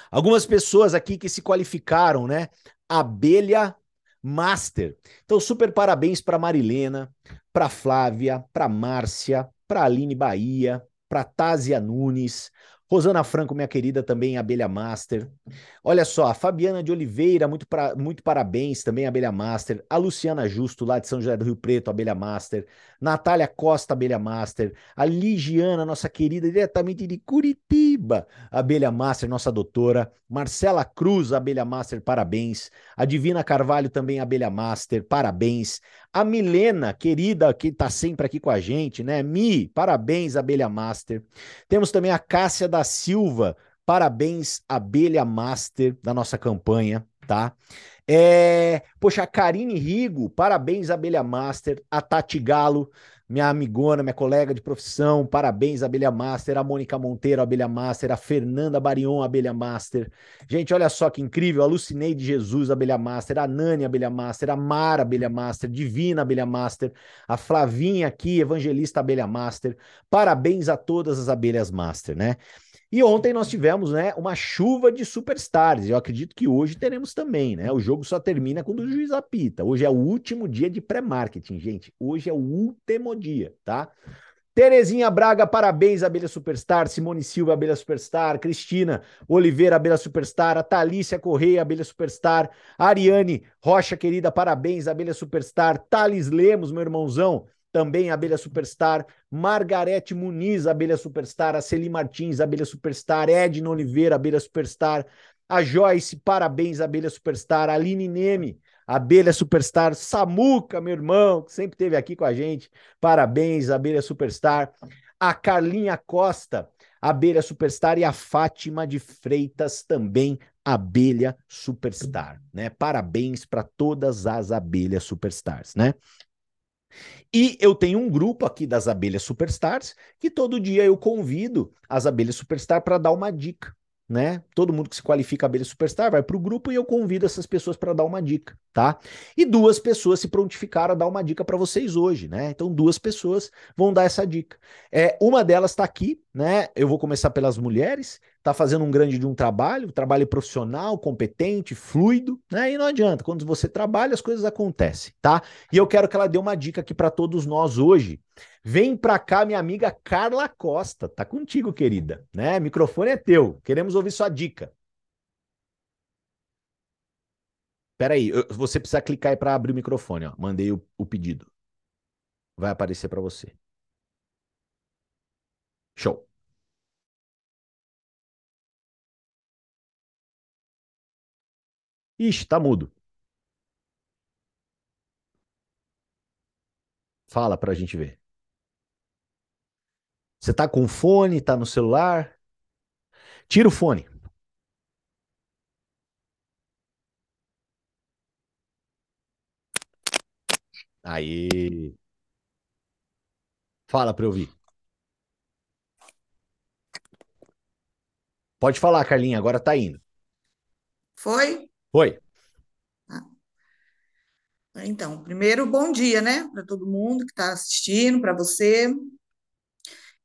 Speaker 1: Algumas pessoas aqui que se qualificaram, né? Abelha Master. Então, super parabéns para Marilena, para Flávia, para Márcia, para Aline Bahia, para Tásia Nunes, Rosana Franco, minha querida, também Abelha Master. Olha só, a Fabiana de Oliveira, muito, pra, muito parabéns, também Abelha Master. A Luciana Justo, lá de São José do Rio Preto, Abelha Master. Natália Costa, Abelha Master. A Ligiana, nossa querida, diretamente de Curitiba, Abelha Master, nossa doutora. Marcela Cruz, Abelha Master, parabéns. A Divina Carvalho, também Abelha Master, parabéns. A Milena, querida, que está sempre aqui com a gente, né? Mi, parabéns, Abelha Master. Temos também a Cássia da Silva, parabéns, Abelha Master, da nossa campanha, tá? É, poxa, a Karine Rigo, parabéns, Abelha Master. A Tati Galo, minha amigona, minha colega de profissão, parabéns, Abelha Master, a Mônica Monteiro, Abelha Master, a Fernanda Barion, Abelha Master. Gente, olha só que incrível, a de Jesus, Abelha Master, a Nani, Abelha Master, a Mara, Abelha Master, Divina, Abelha Master, a Flavinha aqui, Evangelista, Abelha Master. Parabéns a todas as Abelhas Master, né? E ontem nós tivemos, né, uma chuva de superstars. Eu acredito que hoje teremos também, né? O jogo só termina quando o juiz apita. Hoje é o último dia de pré-marketing, gente. Hoje é o último dia, tá? Terezinha Braga, parabéns, Abelha Superstar. Simone Silva, Abelha Superstar. Cristina Oliveira, Abelha Superstar. A Thalícia Correia, Abelha Superstar. Ariane Rocha, querida, parabéns, Abelha Superstar. Thales Lemos, meu irmãozão, também Abelha Superstar. Margarete Muniz, Abelha Superstar. A Celi Martins, Abelha Superstar. Edna Oliveira, Abelha Superstar. A Joyce, parabéns, Abelha Superstar. Aline Neme, Abelha Superstar, Samuca, meu irmão, que sempre esteve aqui com a gente. Parabéns, Abelha Superstar. A Carlinha Costa, Abelha Superstar e a Fátima de Freitas também, Abelha Superstar, né? Parabéns para todas as abelhas superstars, né? E eu tenho um grupo aqui das abelhas superstars que todo dia eu convido as abelhas superstar para dar uma dica né? Todo mundo que se qualifica abelha superstar vai para o grupo e eu convido essas pessoas para dar uma dica, tá? E duas pessoas se prontificaram a dar uma dica para vocês hoje, né? Então duas pessoas vão dar essa dica. É, uma delas está aqui, né? Eu vou começar pelas mulheres, está fazendo um grande de um trabalho, um trabalho profissional, competente, fluido, né? E não adianta, quando você trabalha as coisas acontecem, tá? E eu quero que ela dê uma dica aqui para todos nós hoje Vem pra cá, minha amiga Carla Costa. Tá contigo, querida. Né? Microfone é teu. Queremos ouvir sua dica. Peraí, você precisa clicar aí para abrir o microfone. Ó. Mandei o, o pedido. Vai aparecer para você. Show. Ixi, tá mudo. Fala pra gente ver. Você tá com fone, tá no celular? Tira o fone. Aí. Fala para eu ouvir. Pode falar, Carlinha, agora tá indo.
Speaker 2: Foi?
Speaker 1: Foi.
Speaker 2: Ah. Então, primeiro, bom dia, né, para todo mundo que está assistindo, para você.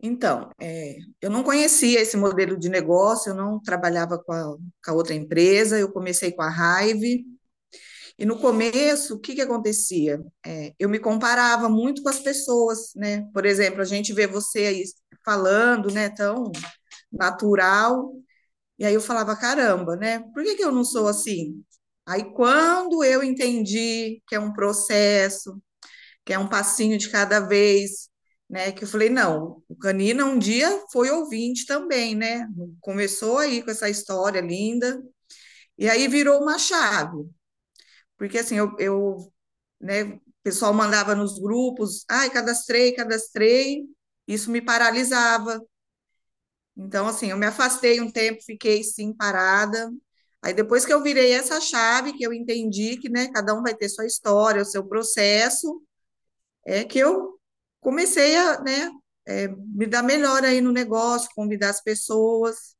Speaker 2: Então, é, eu não conhecia esse modelo de negócio, eu não trabalhava com a, com a outra empresa, eu comecei com a Hive, e no começo, o que que acontecia? É, eu me comparava muito com as pessoas, né? Por exemplo, a gente vê você aí falando, né, tão natural, e aí eu falava, caramba, né? Por que que eu não sou assim? Aí quando eu entendi que é um processo, que é um passinho de cada vez, né? Que eu falei, não, o Canina um dia foi ouvinte também, né? Começou aí com essa história linda, e aí virou uma chave. Porque assim, eu, eu né, o pessoal mandava nos grupos, ai, cadastrei, cadastrei, isso me paralisava. Então, assim, eu me afastei um tempo, fiquei sim parada. Aí depois que eu virei essa chave, que eu entendi que, né, cada um vai ter sua história, o seu processo, é que eu comecei a né, é, me dar melhor aí no negócio, convidar as pessoas,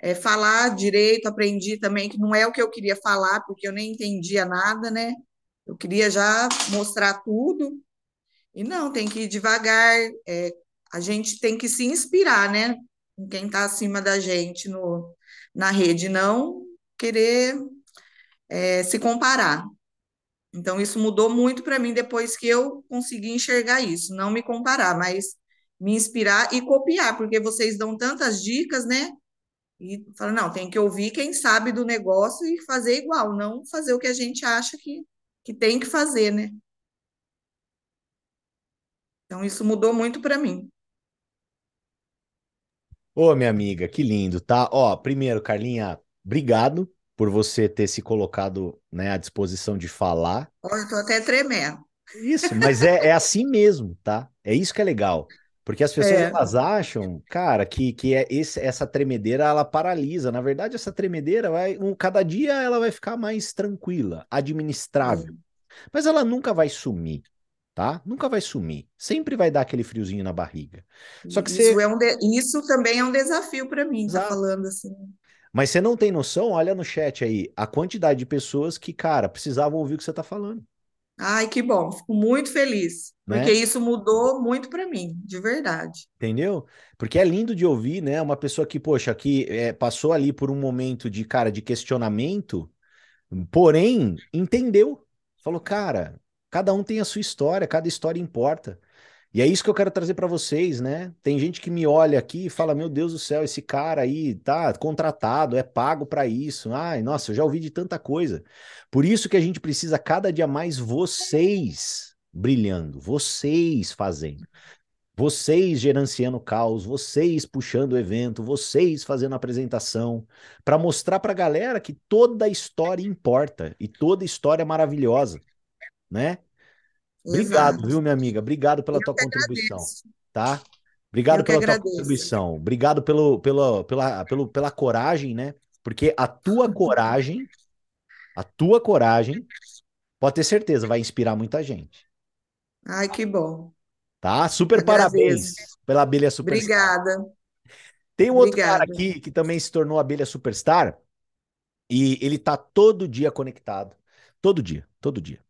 Speaker 2: é, falar direito, aprendi também que não é o que eu queria falar, porque eu nem entendia nada, né? Eu queria já mostrar tudo, e não, tem que ir devagar, é, a gente tem que se inspirar, né? Em quem está acima da gente no, na rede, não querer é, se comparar. Então, isso mudou muito para mim depois que eu consegui enxergar isso, não me comparar, mas me inspirar e copiar, porque vocês dão tantas dicas, né? E fala, não, tem que ouvir quem sabe do negócio e fazer igual, não fazer o que a gente acha que, que tem que fazer, né? Então, isso mudou muito para mim.
Speaker 1: Ô, minha amiga, que lindo, tá? Ó, primeiro, Carlinha, obrigado por você ter se colocado né, à disposição de falar.
Speaker 2: Olha, eu tô até tremendo.
Speaker 1: Isso, mas é, é assim mesmo, tá? É isso que é legal. Porque as pessoas é. elas acham, cara, que, que é esse, essa tremedeira ela paralisa. Na verdade, essa tremedeira vai, um, cada dia ela vai ficar mais tranquila, administrável. Mas ela nunca vai sumir, tá? Nunca vai sumir. Sempre vai dar aquele friozinho na barriga. Só que
Speaker 2: isso, você... é um de... isso também é um desafio para mim, tá falando assim.
Speaker 1: Mas você não tem noção, olha no chat aí, a quantidade de pessoas que, cara, precisavam ouvir o que você tá falando.
Speaker 2: Ai, que bom, fico muito feliz, porque
Speaker 1: né?
Speaker 2: isso mudou muito para mim, de verdade.
Speaker 1: Entendeu? Porque é lindo de ouvir, né? Uma pessoa que, poxa, que é, passou ali por um momento de, cara, de questionamento, porém, entendeu. Falou, cara, cada um tem a sua história, cada história importa. E é isso que eu quero trazer para vocês, né? Tem gente que me olha aqui e fala: Meu Deus do céu, esse cara aí tá contratado, é pago para isso. Ai, nossa, eu já ouvi de tanta coisa. Por isso que a gente precisa cada dia mais vocês brilhando, vocês fazendo. Vocês gerenciando caos, vocês puxando o evento, vocês fazendo a apresentação, para mostrar para a galera que toda história importa e toda história é maravilhosa, né? Obrigado,
Speaker 2: Exato.
Speaker 1: viu, minha amiga? Obrigado pela
Speaker 2: Eu
Speaker 1: tua contribuição,
Speaker 2: agradeço.
Speaker 1: tá? Obrigado
Speaker 2: Eu
Speaker 1: pela tua contribuição. Obrigado pelo, pelo, pela, pelo, pela coragem, né? Porque a tua coragem, a tua coragem, pode ter certeza, vai inspirar muita gente,
Speaker 2: Ai, que bom.
Speaker 1: tá? Super
Speaker 2: Agradeço.
Speaker 1: parabéns pela abelha superstar.
Speaker 2: Obrigada,
Speaker 1: Tem um outro cara
Speaker 2: obrigada.
Speaker 1: aqui que também se tornou abelha superstar e ele tá todo dia conectado. Todo dia, todo dia.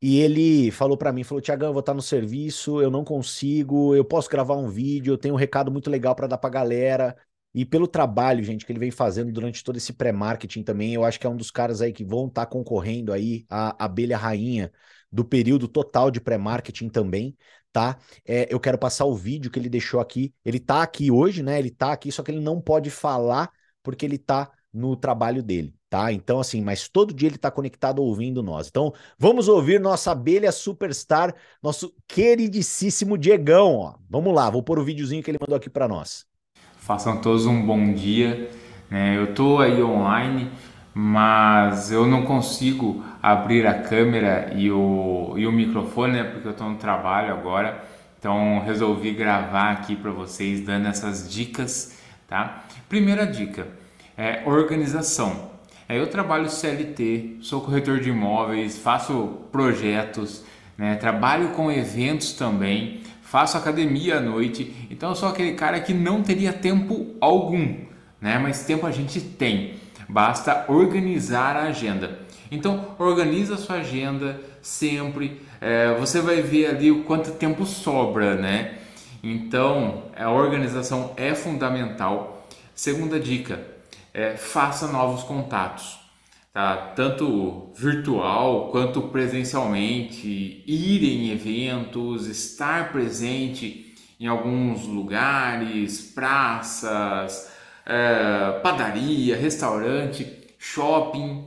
Speaker 1: E ele falou para mim, falou, Tiagão, eu vou estar no serviço, eu não consigo, eu posso gravar um vídeo, eu tenho um recado muito legal para dar pra galera. E pelo trabalho, gente, que ele vem fazendo durante todo esse pré-marketing também, eu acho que é um dos caras aí que vão estar concorrendo aí à abelha rainha do período total de pré-marketing também, tá? É, eu quero passar o vídeo que ele deixou aqui. Ele tá aqui hoje, né? Ele tá aqui, só que ele não pode falar porque ele tá no trabalho dele, tá? Então, assim, mas todo dia ele tá conectado ouvindo nós. Então, vamos ouvir nossa abelha superstar, nosso queridíssimo Diegão, ó. Vamos lá, vou pôr o videozinho que ele mandou aqui para nós.
Speaker 3: Façam todos um bom dia. né? eu estou aí online, mas eu não consigo abrir a câmera e o, e o microfone, né? Porque eu estou no trabalho agora. Então resolvi gravar aqui para vocês dando essas dicas, tá? Primeira dica é organização. Eu trabalho CLT, sou corretor de imóveis, faço projetos, né? trabalho com eventos também, faço academia à noite, então eu sou aquele cara que não teria tempo algum, né? mas tempo a gente tem, basta organizar a agenda. Então organiza a sua agenda sempre, é, você vai ver ali o quanto tempo sobra, né? Então a organização é fundamental. Segunda dica, é, faça novos contatos, tá? Tanto virtual quanto presencialmente, ir em eventos, estar presente em alguns lugares, praças, é, padaria, restaurante, shopping.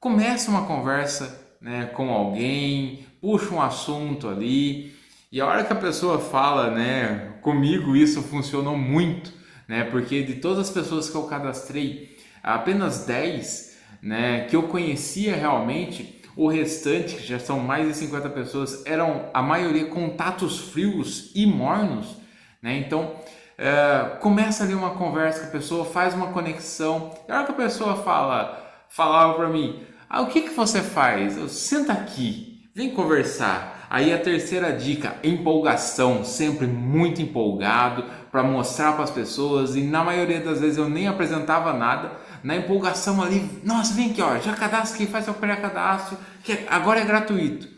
Speaker 3: Comece uma conversa né, com alguém, puxa um assunto ali. E a hora que a pessoa fala, né, comigo isso funcionou muito, né, porque de todas as pessoas que eu cadastrei, apenas 10, né, que eu conhecia realmente, o restante, que já são mais de 50 pessoas, eram a maioria contatos frios e mornos, né? Então, é, começa ali uma conversa com a pessoa, faz uma conexão. E a hora que a pessoa fala, falava para mim, ah, o que que você faz? Eu, Senta aqui, vem conversar. Aí a terceira dica, empolgação, sempre muito empolgado para mostrar para as pessoas e na maioria das vezes eu nem apresentava nada, na empolgação ali, nossa, vem aqui, ó, já cadastra aqui, faz seu pré-cadastro, que agora é gratuito,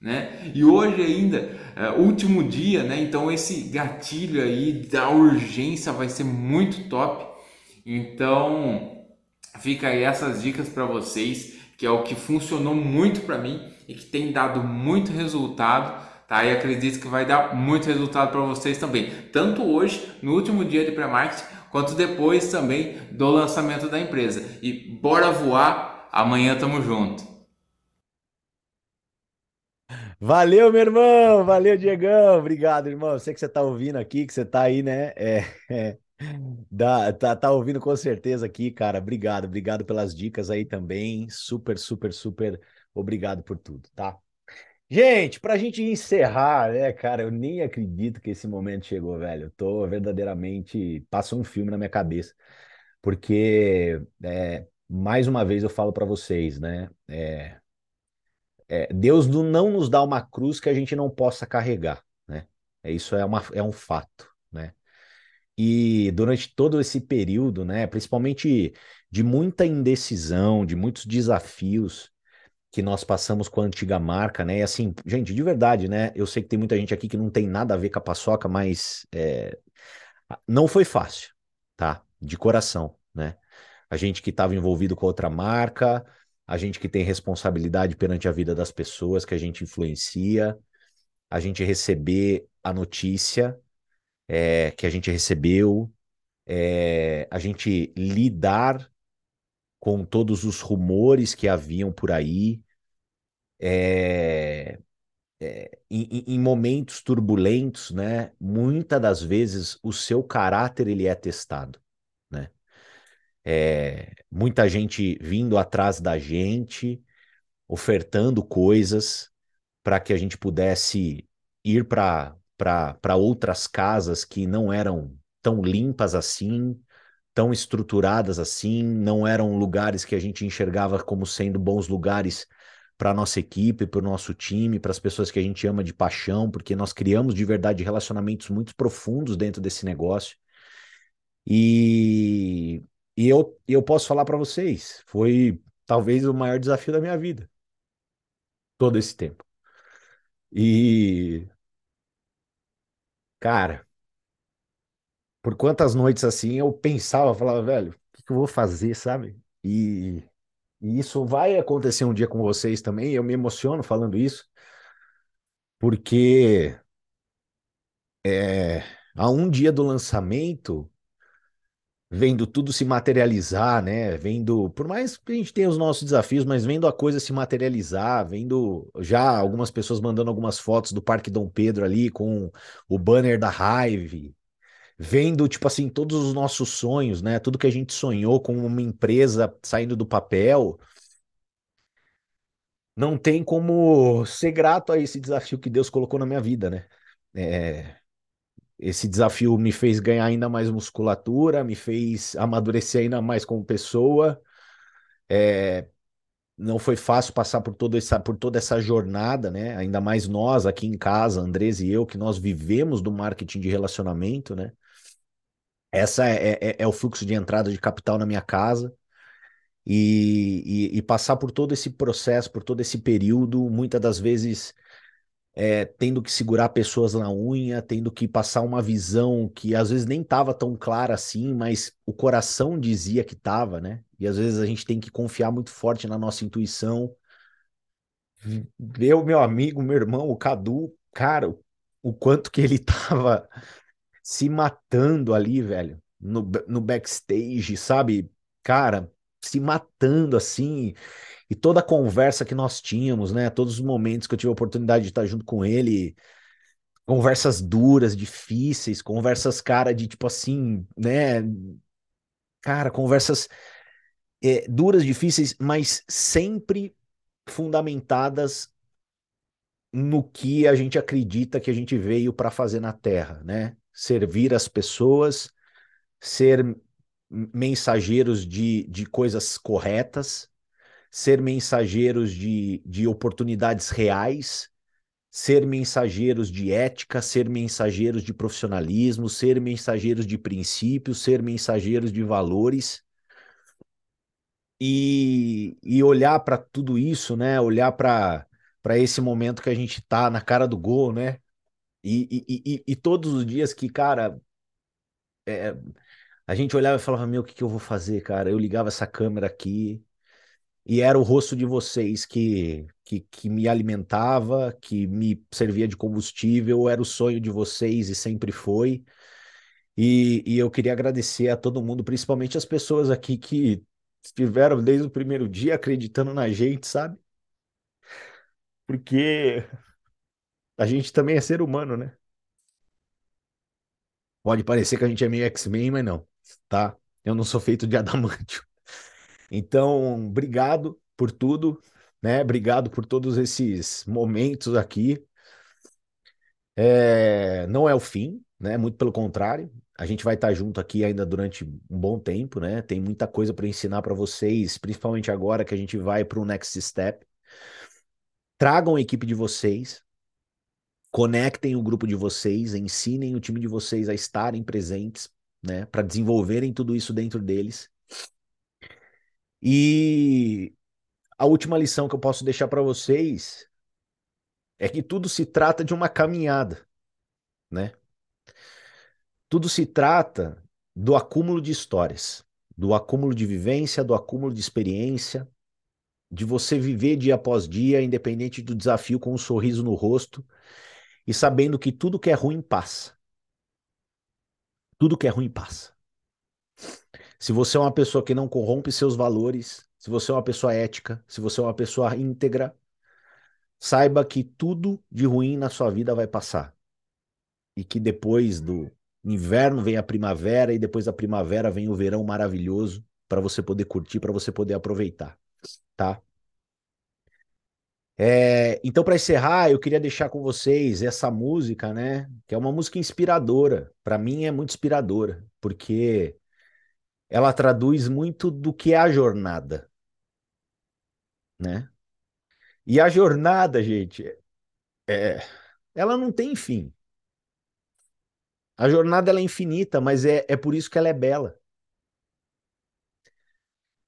Speaker 3: né? E hoje ainda, é, último dia, né? Então esse gatilho aí da urgência vai ser muito top. Então, fica aí essas dicas para vocês, que é o que funcionou muito para mim e que tem dado muito resultado, tá? E acredito que vai dar muito resultado para vocês também, tanto hoje, no último dia de pré-marketing, quanto depois também do lançamento da empresa. E bora voar, amanhã tamo junto.
Speaker 1: Valeu, meu irmão! Valeu, Diegão! Obrigado, irmão. Eu sei que você tá ouvindo aqui, que você tá aí, né? É, é, dá- tá, tá ouvindo com certeza aqui, cara. Obrigado, obrigado pelas dicas aí também. Super, super, super obrigado por tudo, tá? Gente, pra gente encerrar, né, cara, eu nem acredito que esse momento chegou, velho. Eu tô verdadeiramente. Passou um filme na minha cabeça, porque, é, mais uma vez eu falo pra vocês, né? É, é, Deus não não nos dá uma cruz que a gente não possa carregar, né? É, Isso é, uma, é um fato, né? E durante todo esse período, né, principalmente de muita indecisão, de muitos desafios, que nós passamos com a antiga marca, né? E assim, gente, de verdade, né? Eu sei que tem muita gente aqui que não tem nada a ver com a paçoca, mas é, não foi fácil, tá? De coração, né? A gente que estava envolvido com outra marca, a gente que tem responsabilidade perante a vida das pessoas que a gente influencia, a gente receber a notícia é, que a gente recebeu, é, a gente lidar com todos os rumores que haviam por aí, é, é, em, em, momentos turbulentos, né? Muitas das vezes o seu caráter ele é testado, né? É, muita gente vindo atrás da gente, ofertando coisas para que a gente pudesse ir para para outras casas que não eram tão limpas assim, tão estruturadas assim, não eram lugares que a gente enxergava como sendo bons lugares para nossa equipe, para o nosso time, para as pessoas que a gente ama de paixão, porque nós criamos de verdade relacionamentos muito profundos dentro desse negócio. E, e eu, eu posso falar para vocês, foi talvez o maior desafio da minha vida, todo esse tempo. E, cara, por quantas noites assim eu pensava, falava, velho, o que, que eu vou fazer, sabe? E, e isso vai acontecer um dia com vocês também. Eu me emociono falando isso, porque é, a um dia do lançamento, vendo tudo se materializar, né? Vendo, por mais que a gente tenha os nossos desafios, mas vendo a coisa se materializar, vendo já algumas pessoas mandando algumas fotos do Parque Dom Pedro ali com o banner da Hive, vendo, tipo assim, todos os nossos sonhos, né? Tudo que a gente sonhou com uma empresa saindo do papel. Não tem como ser grato a esse desafio que Deus colocou na minha vida, né? É, esse desafio me fez ganhar ainda mais musculatura, me fez amadurecer ainda mais como pessoa. É, não foi fácil passar por, todo essa, por toda essa jornada, né? Ainda mais nós aqui em casa, Andrés e eu, que nós vivemos do marketing de relacionamento, né? Essa é, é, é, o fluxo de entrada de capital na minha casa. E, e, e, passar por todo esse processo, por todo esse período, muitas das vezes é, tendo que segurar pessoas na unha, tendo que passar uma visão que às vezes nem estava tão clara assim, mas o coração dizia que estava, né? E às vezes a gente tem que confiar muito forte na nossa intuição. O meu amigo, meu irmão, o Cadu, cara, o quanto que ele (laughs) estava se matando ali, velho, no, no backstage, sabe? Cara, se matando assim. E toda a conversa que nós tínhamos, né? Todos os momentos que eu tive a oportunidade de estar junto com ele, conversas duras, difíceis, conversas, cara, de tipo assim, né? Cara, conversas é, duras, difíceis, mas sempre fundamentadas no que a gente acredita que a gente veio para fazer na Terra, né? servir as pessoas, ser mensageiros de, de coisas corretas, ser mensageiros de, de oportunidades reais, ser mensageiros de ética, ser mensageiros de profissionalismo, ser mensageiros de princípios, ser mensageiros de valores. E, e olhar para tudo isso, né? Olhar para esse momento que a gente está na cara do gol, né? E, e, e, e todos os dias que, cara, é, a gente olhava e falava, meu, o que, que eu vou fazer, cara? Eu ligava essa câmera aqui e era o rosto de vocês que, que, que me alimentava, que me servia de combustível, era o sonho de vocês e sempre foi. E, e eu queria agradecer a todo mundo, principalmente as pessoas aqui que estiveram desde o primeiro dia acreditando na gente, sabe? Porque a gente também é ser humano, né? Pode parecer que a gente é meio X-Men, mas não, tá? Eu não sou feito de adamantio. Então, obrigado por tudo, né? Obrigado por todos esses momentos aqui. É, não é o fim, né? Muito pelo contrário. A gente vai estar junto aqui ainda durante um bom tempo, né? Tem muita coisa para ensinar para vocês, principalmente agora que a gente vai para o next step. Tragam a equipe de vocês, conectem o grupo de vocês, ensinem o time de vocês a estarem presentes, né, para desenvolverem tudo isso dentro deles. E a última lição que eu posso deixar para vocês é que tudo se trata de uma caminhada, né? Tudo se trata do acúmulo de histórias, do acúmulo de vivência, do acúmulo de experiência, de você viver dia após dia, independente do desafio, com um sorriso no rosto e sabendo que tudo que é ruim passa. Tudo que é ruim passa. Se você é uma pessoa que não corrompe seus valores, se você é uma pessoa ética, se você é uma pessoa íntegra, saiba que tudo de ruim na sua vida vai passar. E que depois do inverno vem a primavera e depois da primavera vem o verão maravilhoso para você poder curtir, para você poder aproveitar tá? É, então, para encerrar, eu queria deixar com vocês essa música, né? Que é uma música inspiradora. Para mim, é muito inspiradora, porque ela traduz muito do que é a jornada, né? E a jornada, gente, é, ela não tem fim. A jornada ela é infinita, mas é, é por isso que ela é bela.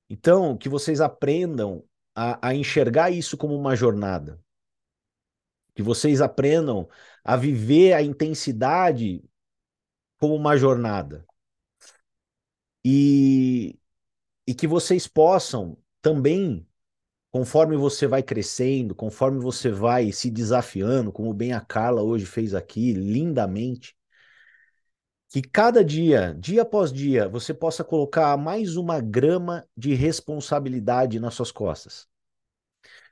Speaker 1: Então, que vocês aprendam a, a enxergar isso como uma jornada. Que vocês aprendam a viver a intensidade como uma jornada. E, e que vocês possam também, conforme você vai crescendo, conforme você vai se desafiando, como bem a Carla hoje fez aqui, lindamente, que cada dia, dia após dia, você possa colocar mais uma grama de responsabilidade nas suas costas.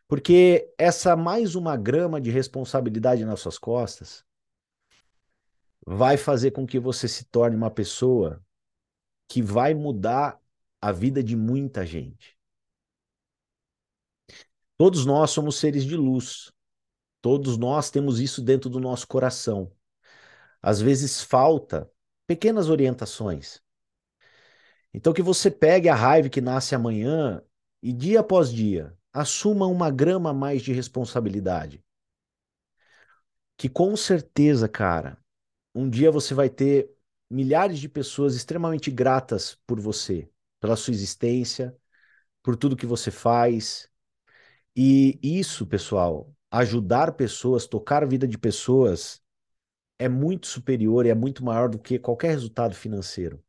Speaker 1: Porque essa mais uma grama de responsabilidade nas suas costas vai fazer com que você se torne uma pessoa que vai mudar a vida de muita gente. Todos nós somos seres de luz. Todos nós temos isso dentro do nosso coração. Às vezes falta pequenas orientações. Então, que você pegue a raiva que nasce amanhã e dia após dia, assuma uma grama a mais de responsabilidade. Que com certeza, cara, um dia você vai ter milhares de pessoas extremamente gratas por você, pela sua existência, por tudo que você faz. E isso, pessoal, ajudar pessoas, tocar a vida de pessoas, é muito superior e é muito maior do que qualquer resultado financeiro.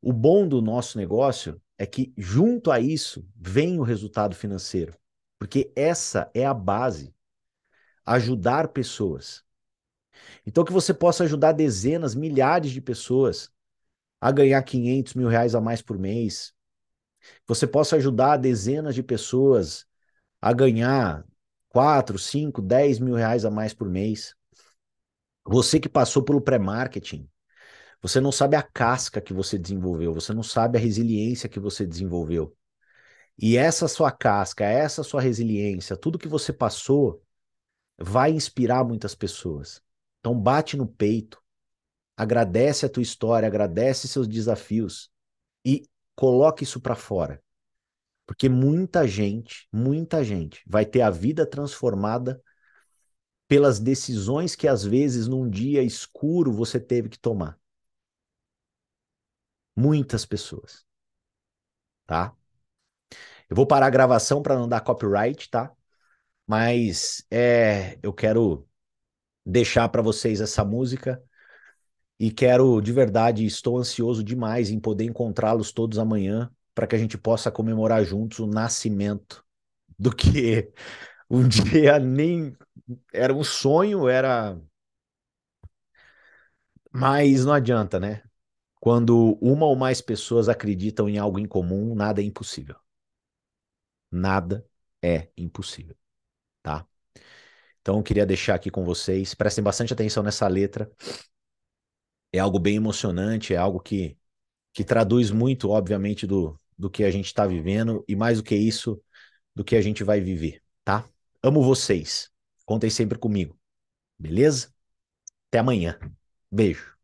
Speaker 1: O bom do nosso negócio é que, junto a isso, vem o resultado financeiro. Porque essa é a base. Ajudar pessoas. Então, que você possa ajudar dezenas, milhares de pessoas a ganhar 500 mil reais a mais por mês. Você possa ajudar dezenas de pessoas a ganhar 4, 5, 10 mil reais a mais por mês. Você que passou pelo pré-marketing, você não sabe a casca que você desenvolveu, você não sabe a resiliência que você desenvolveu. E essa sua casca, essa sua resiliência, tudo que você passou, vai inspirar muitas pessoas. Então bate no peito, agradece a tua história, agradece seus desafios e coloque isso para fora. Porque muita gente, muita gente vai ter a vida transformada pelas decisões que às vezes num dia escuro você teve que tomar. Muitas pessoas. Tá? Eu vou parar a gravação para não dar copyright, tá? Mas é, eu quero deixar para vocês essa música e quero de verdade, estou ansioso demais em poder encontrá-los todos amanhã para que a gente possa comemorar juntos o nascimento do que um (laughs) dia nem era um sonho, era. Mas não adianta, né? Quando uma ou mais pessoas acreditam em algo em comum, nada é impossível. Nada é impossível, tá? Então eu queria deixar aqui com vocês, prestem bastante atenção nessa letra. É algo bem emocionante, é algo que, que traduz muito, obviamente, do, do que a gente está vivendo e mais do que isso, do que a gente vai viver, tá? Amo vocês. Contem sempre comigo. Beleza? Até amanhã. Beijo.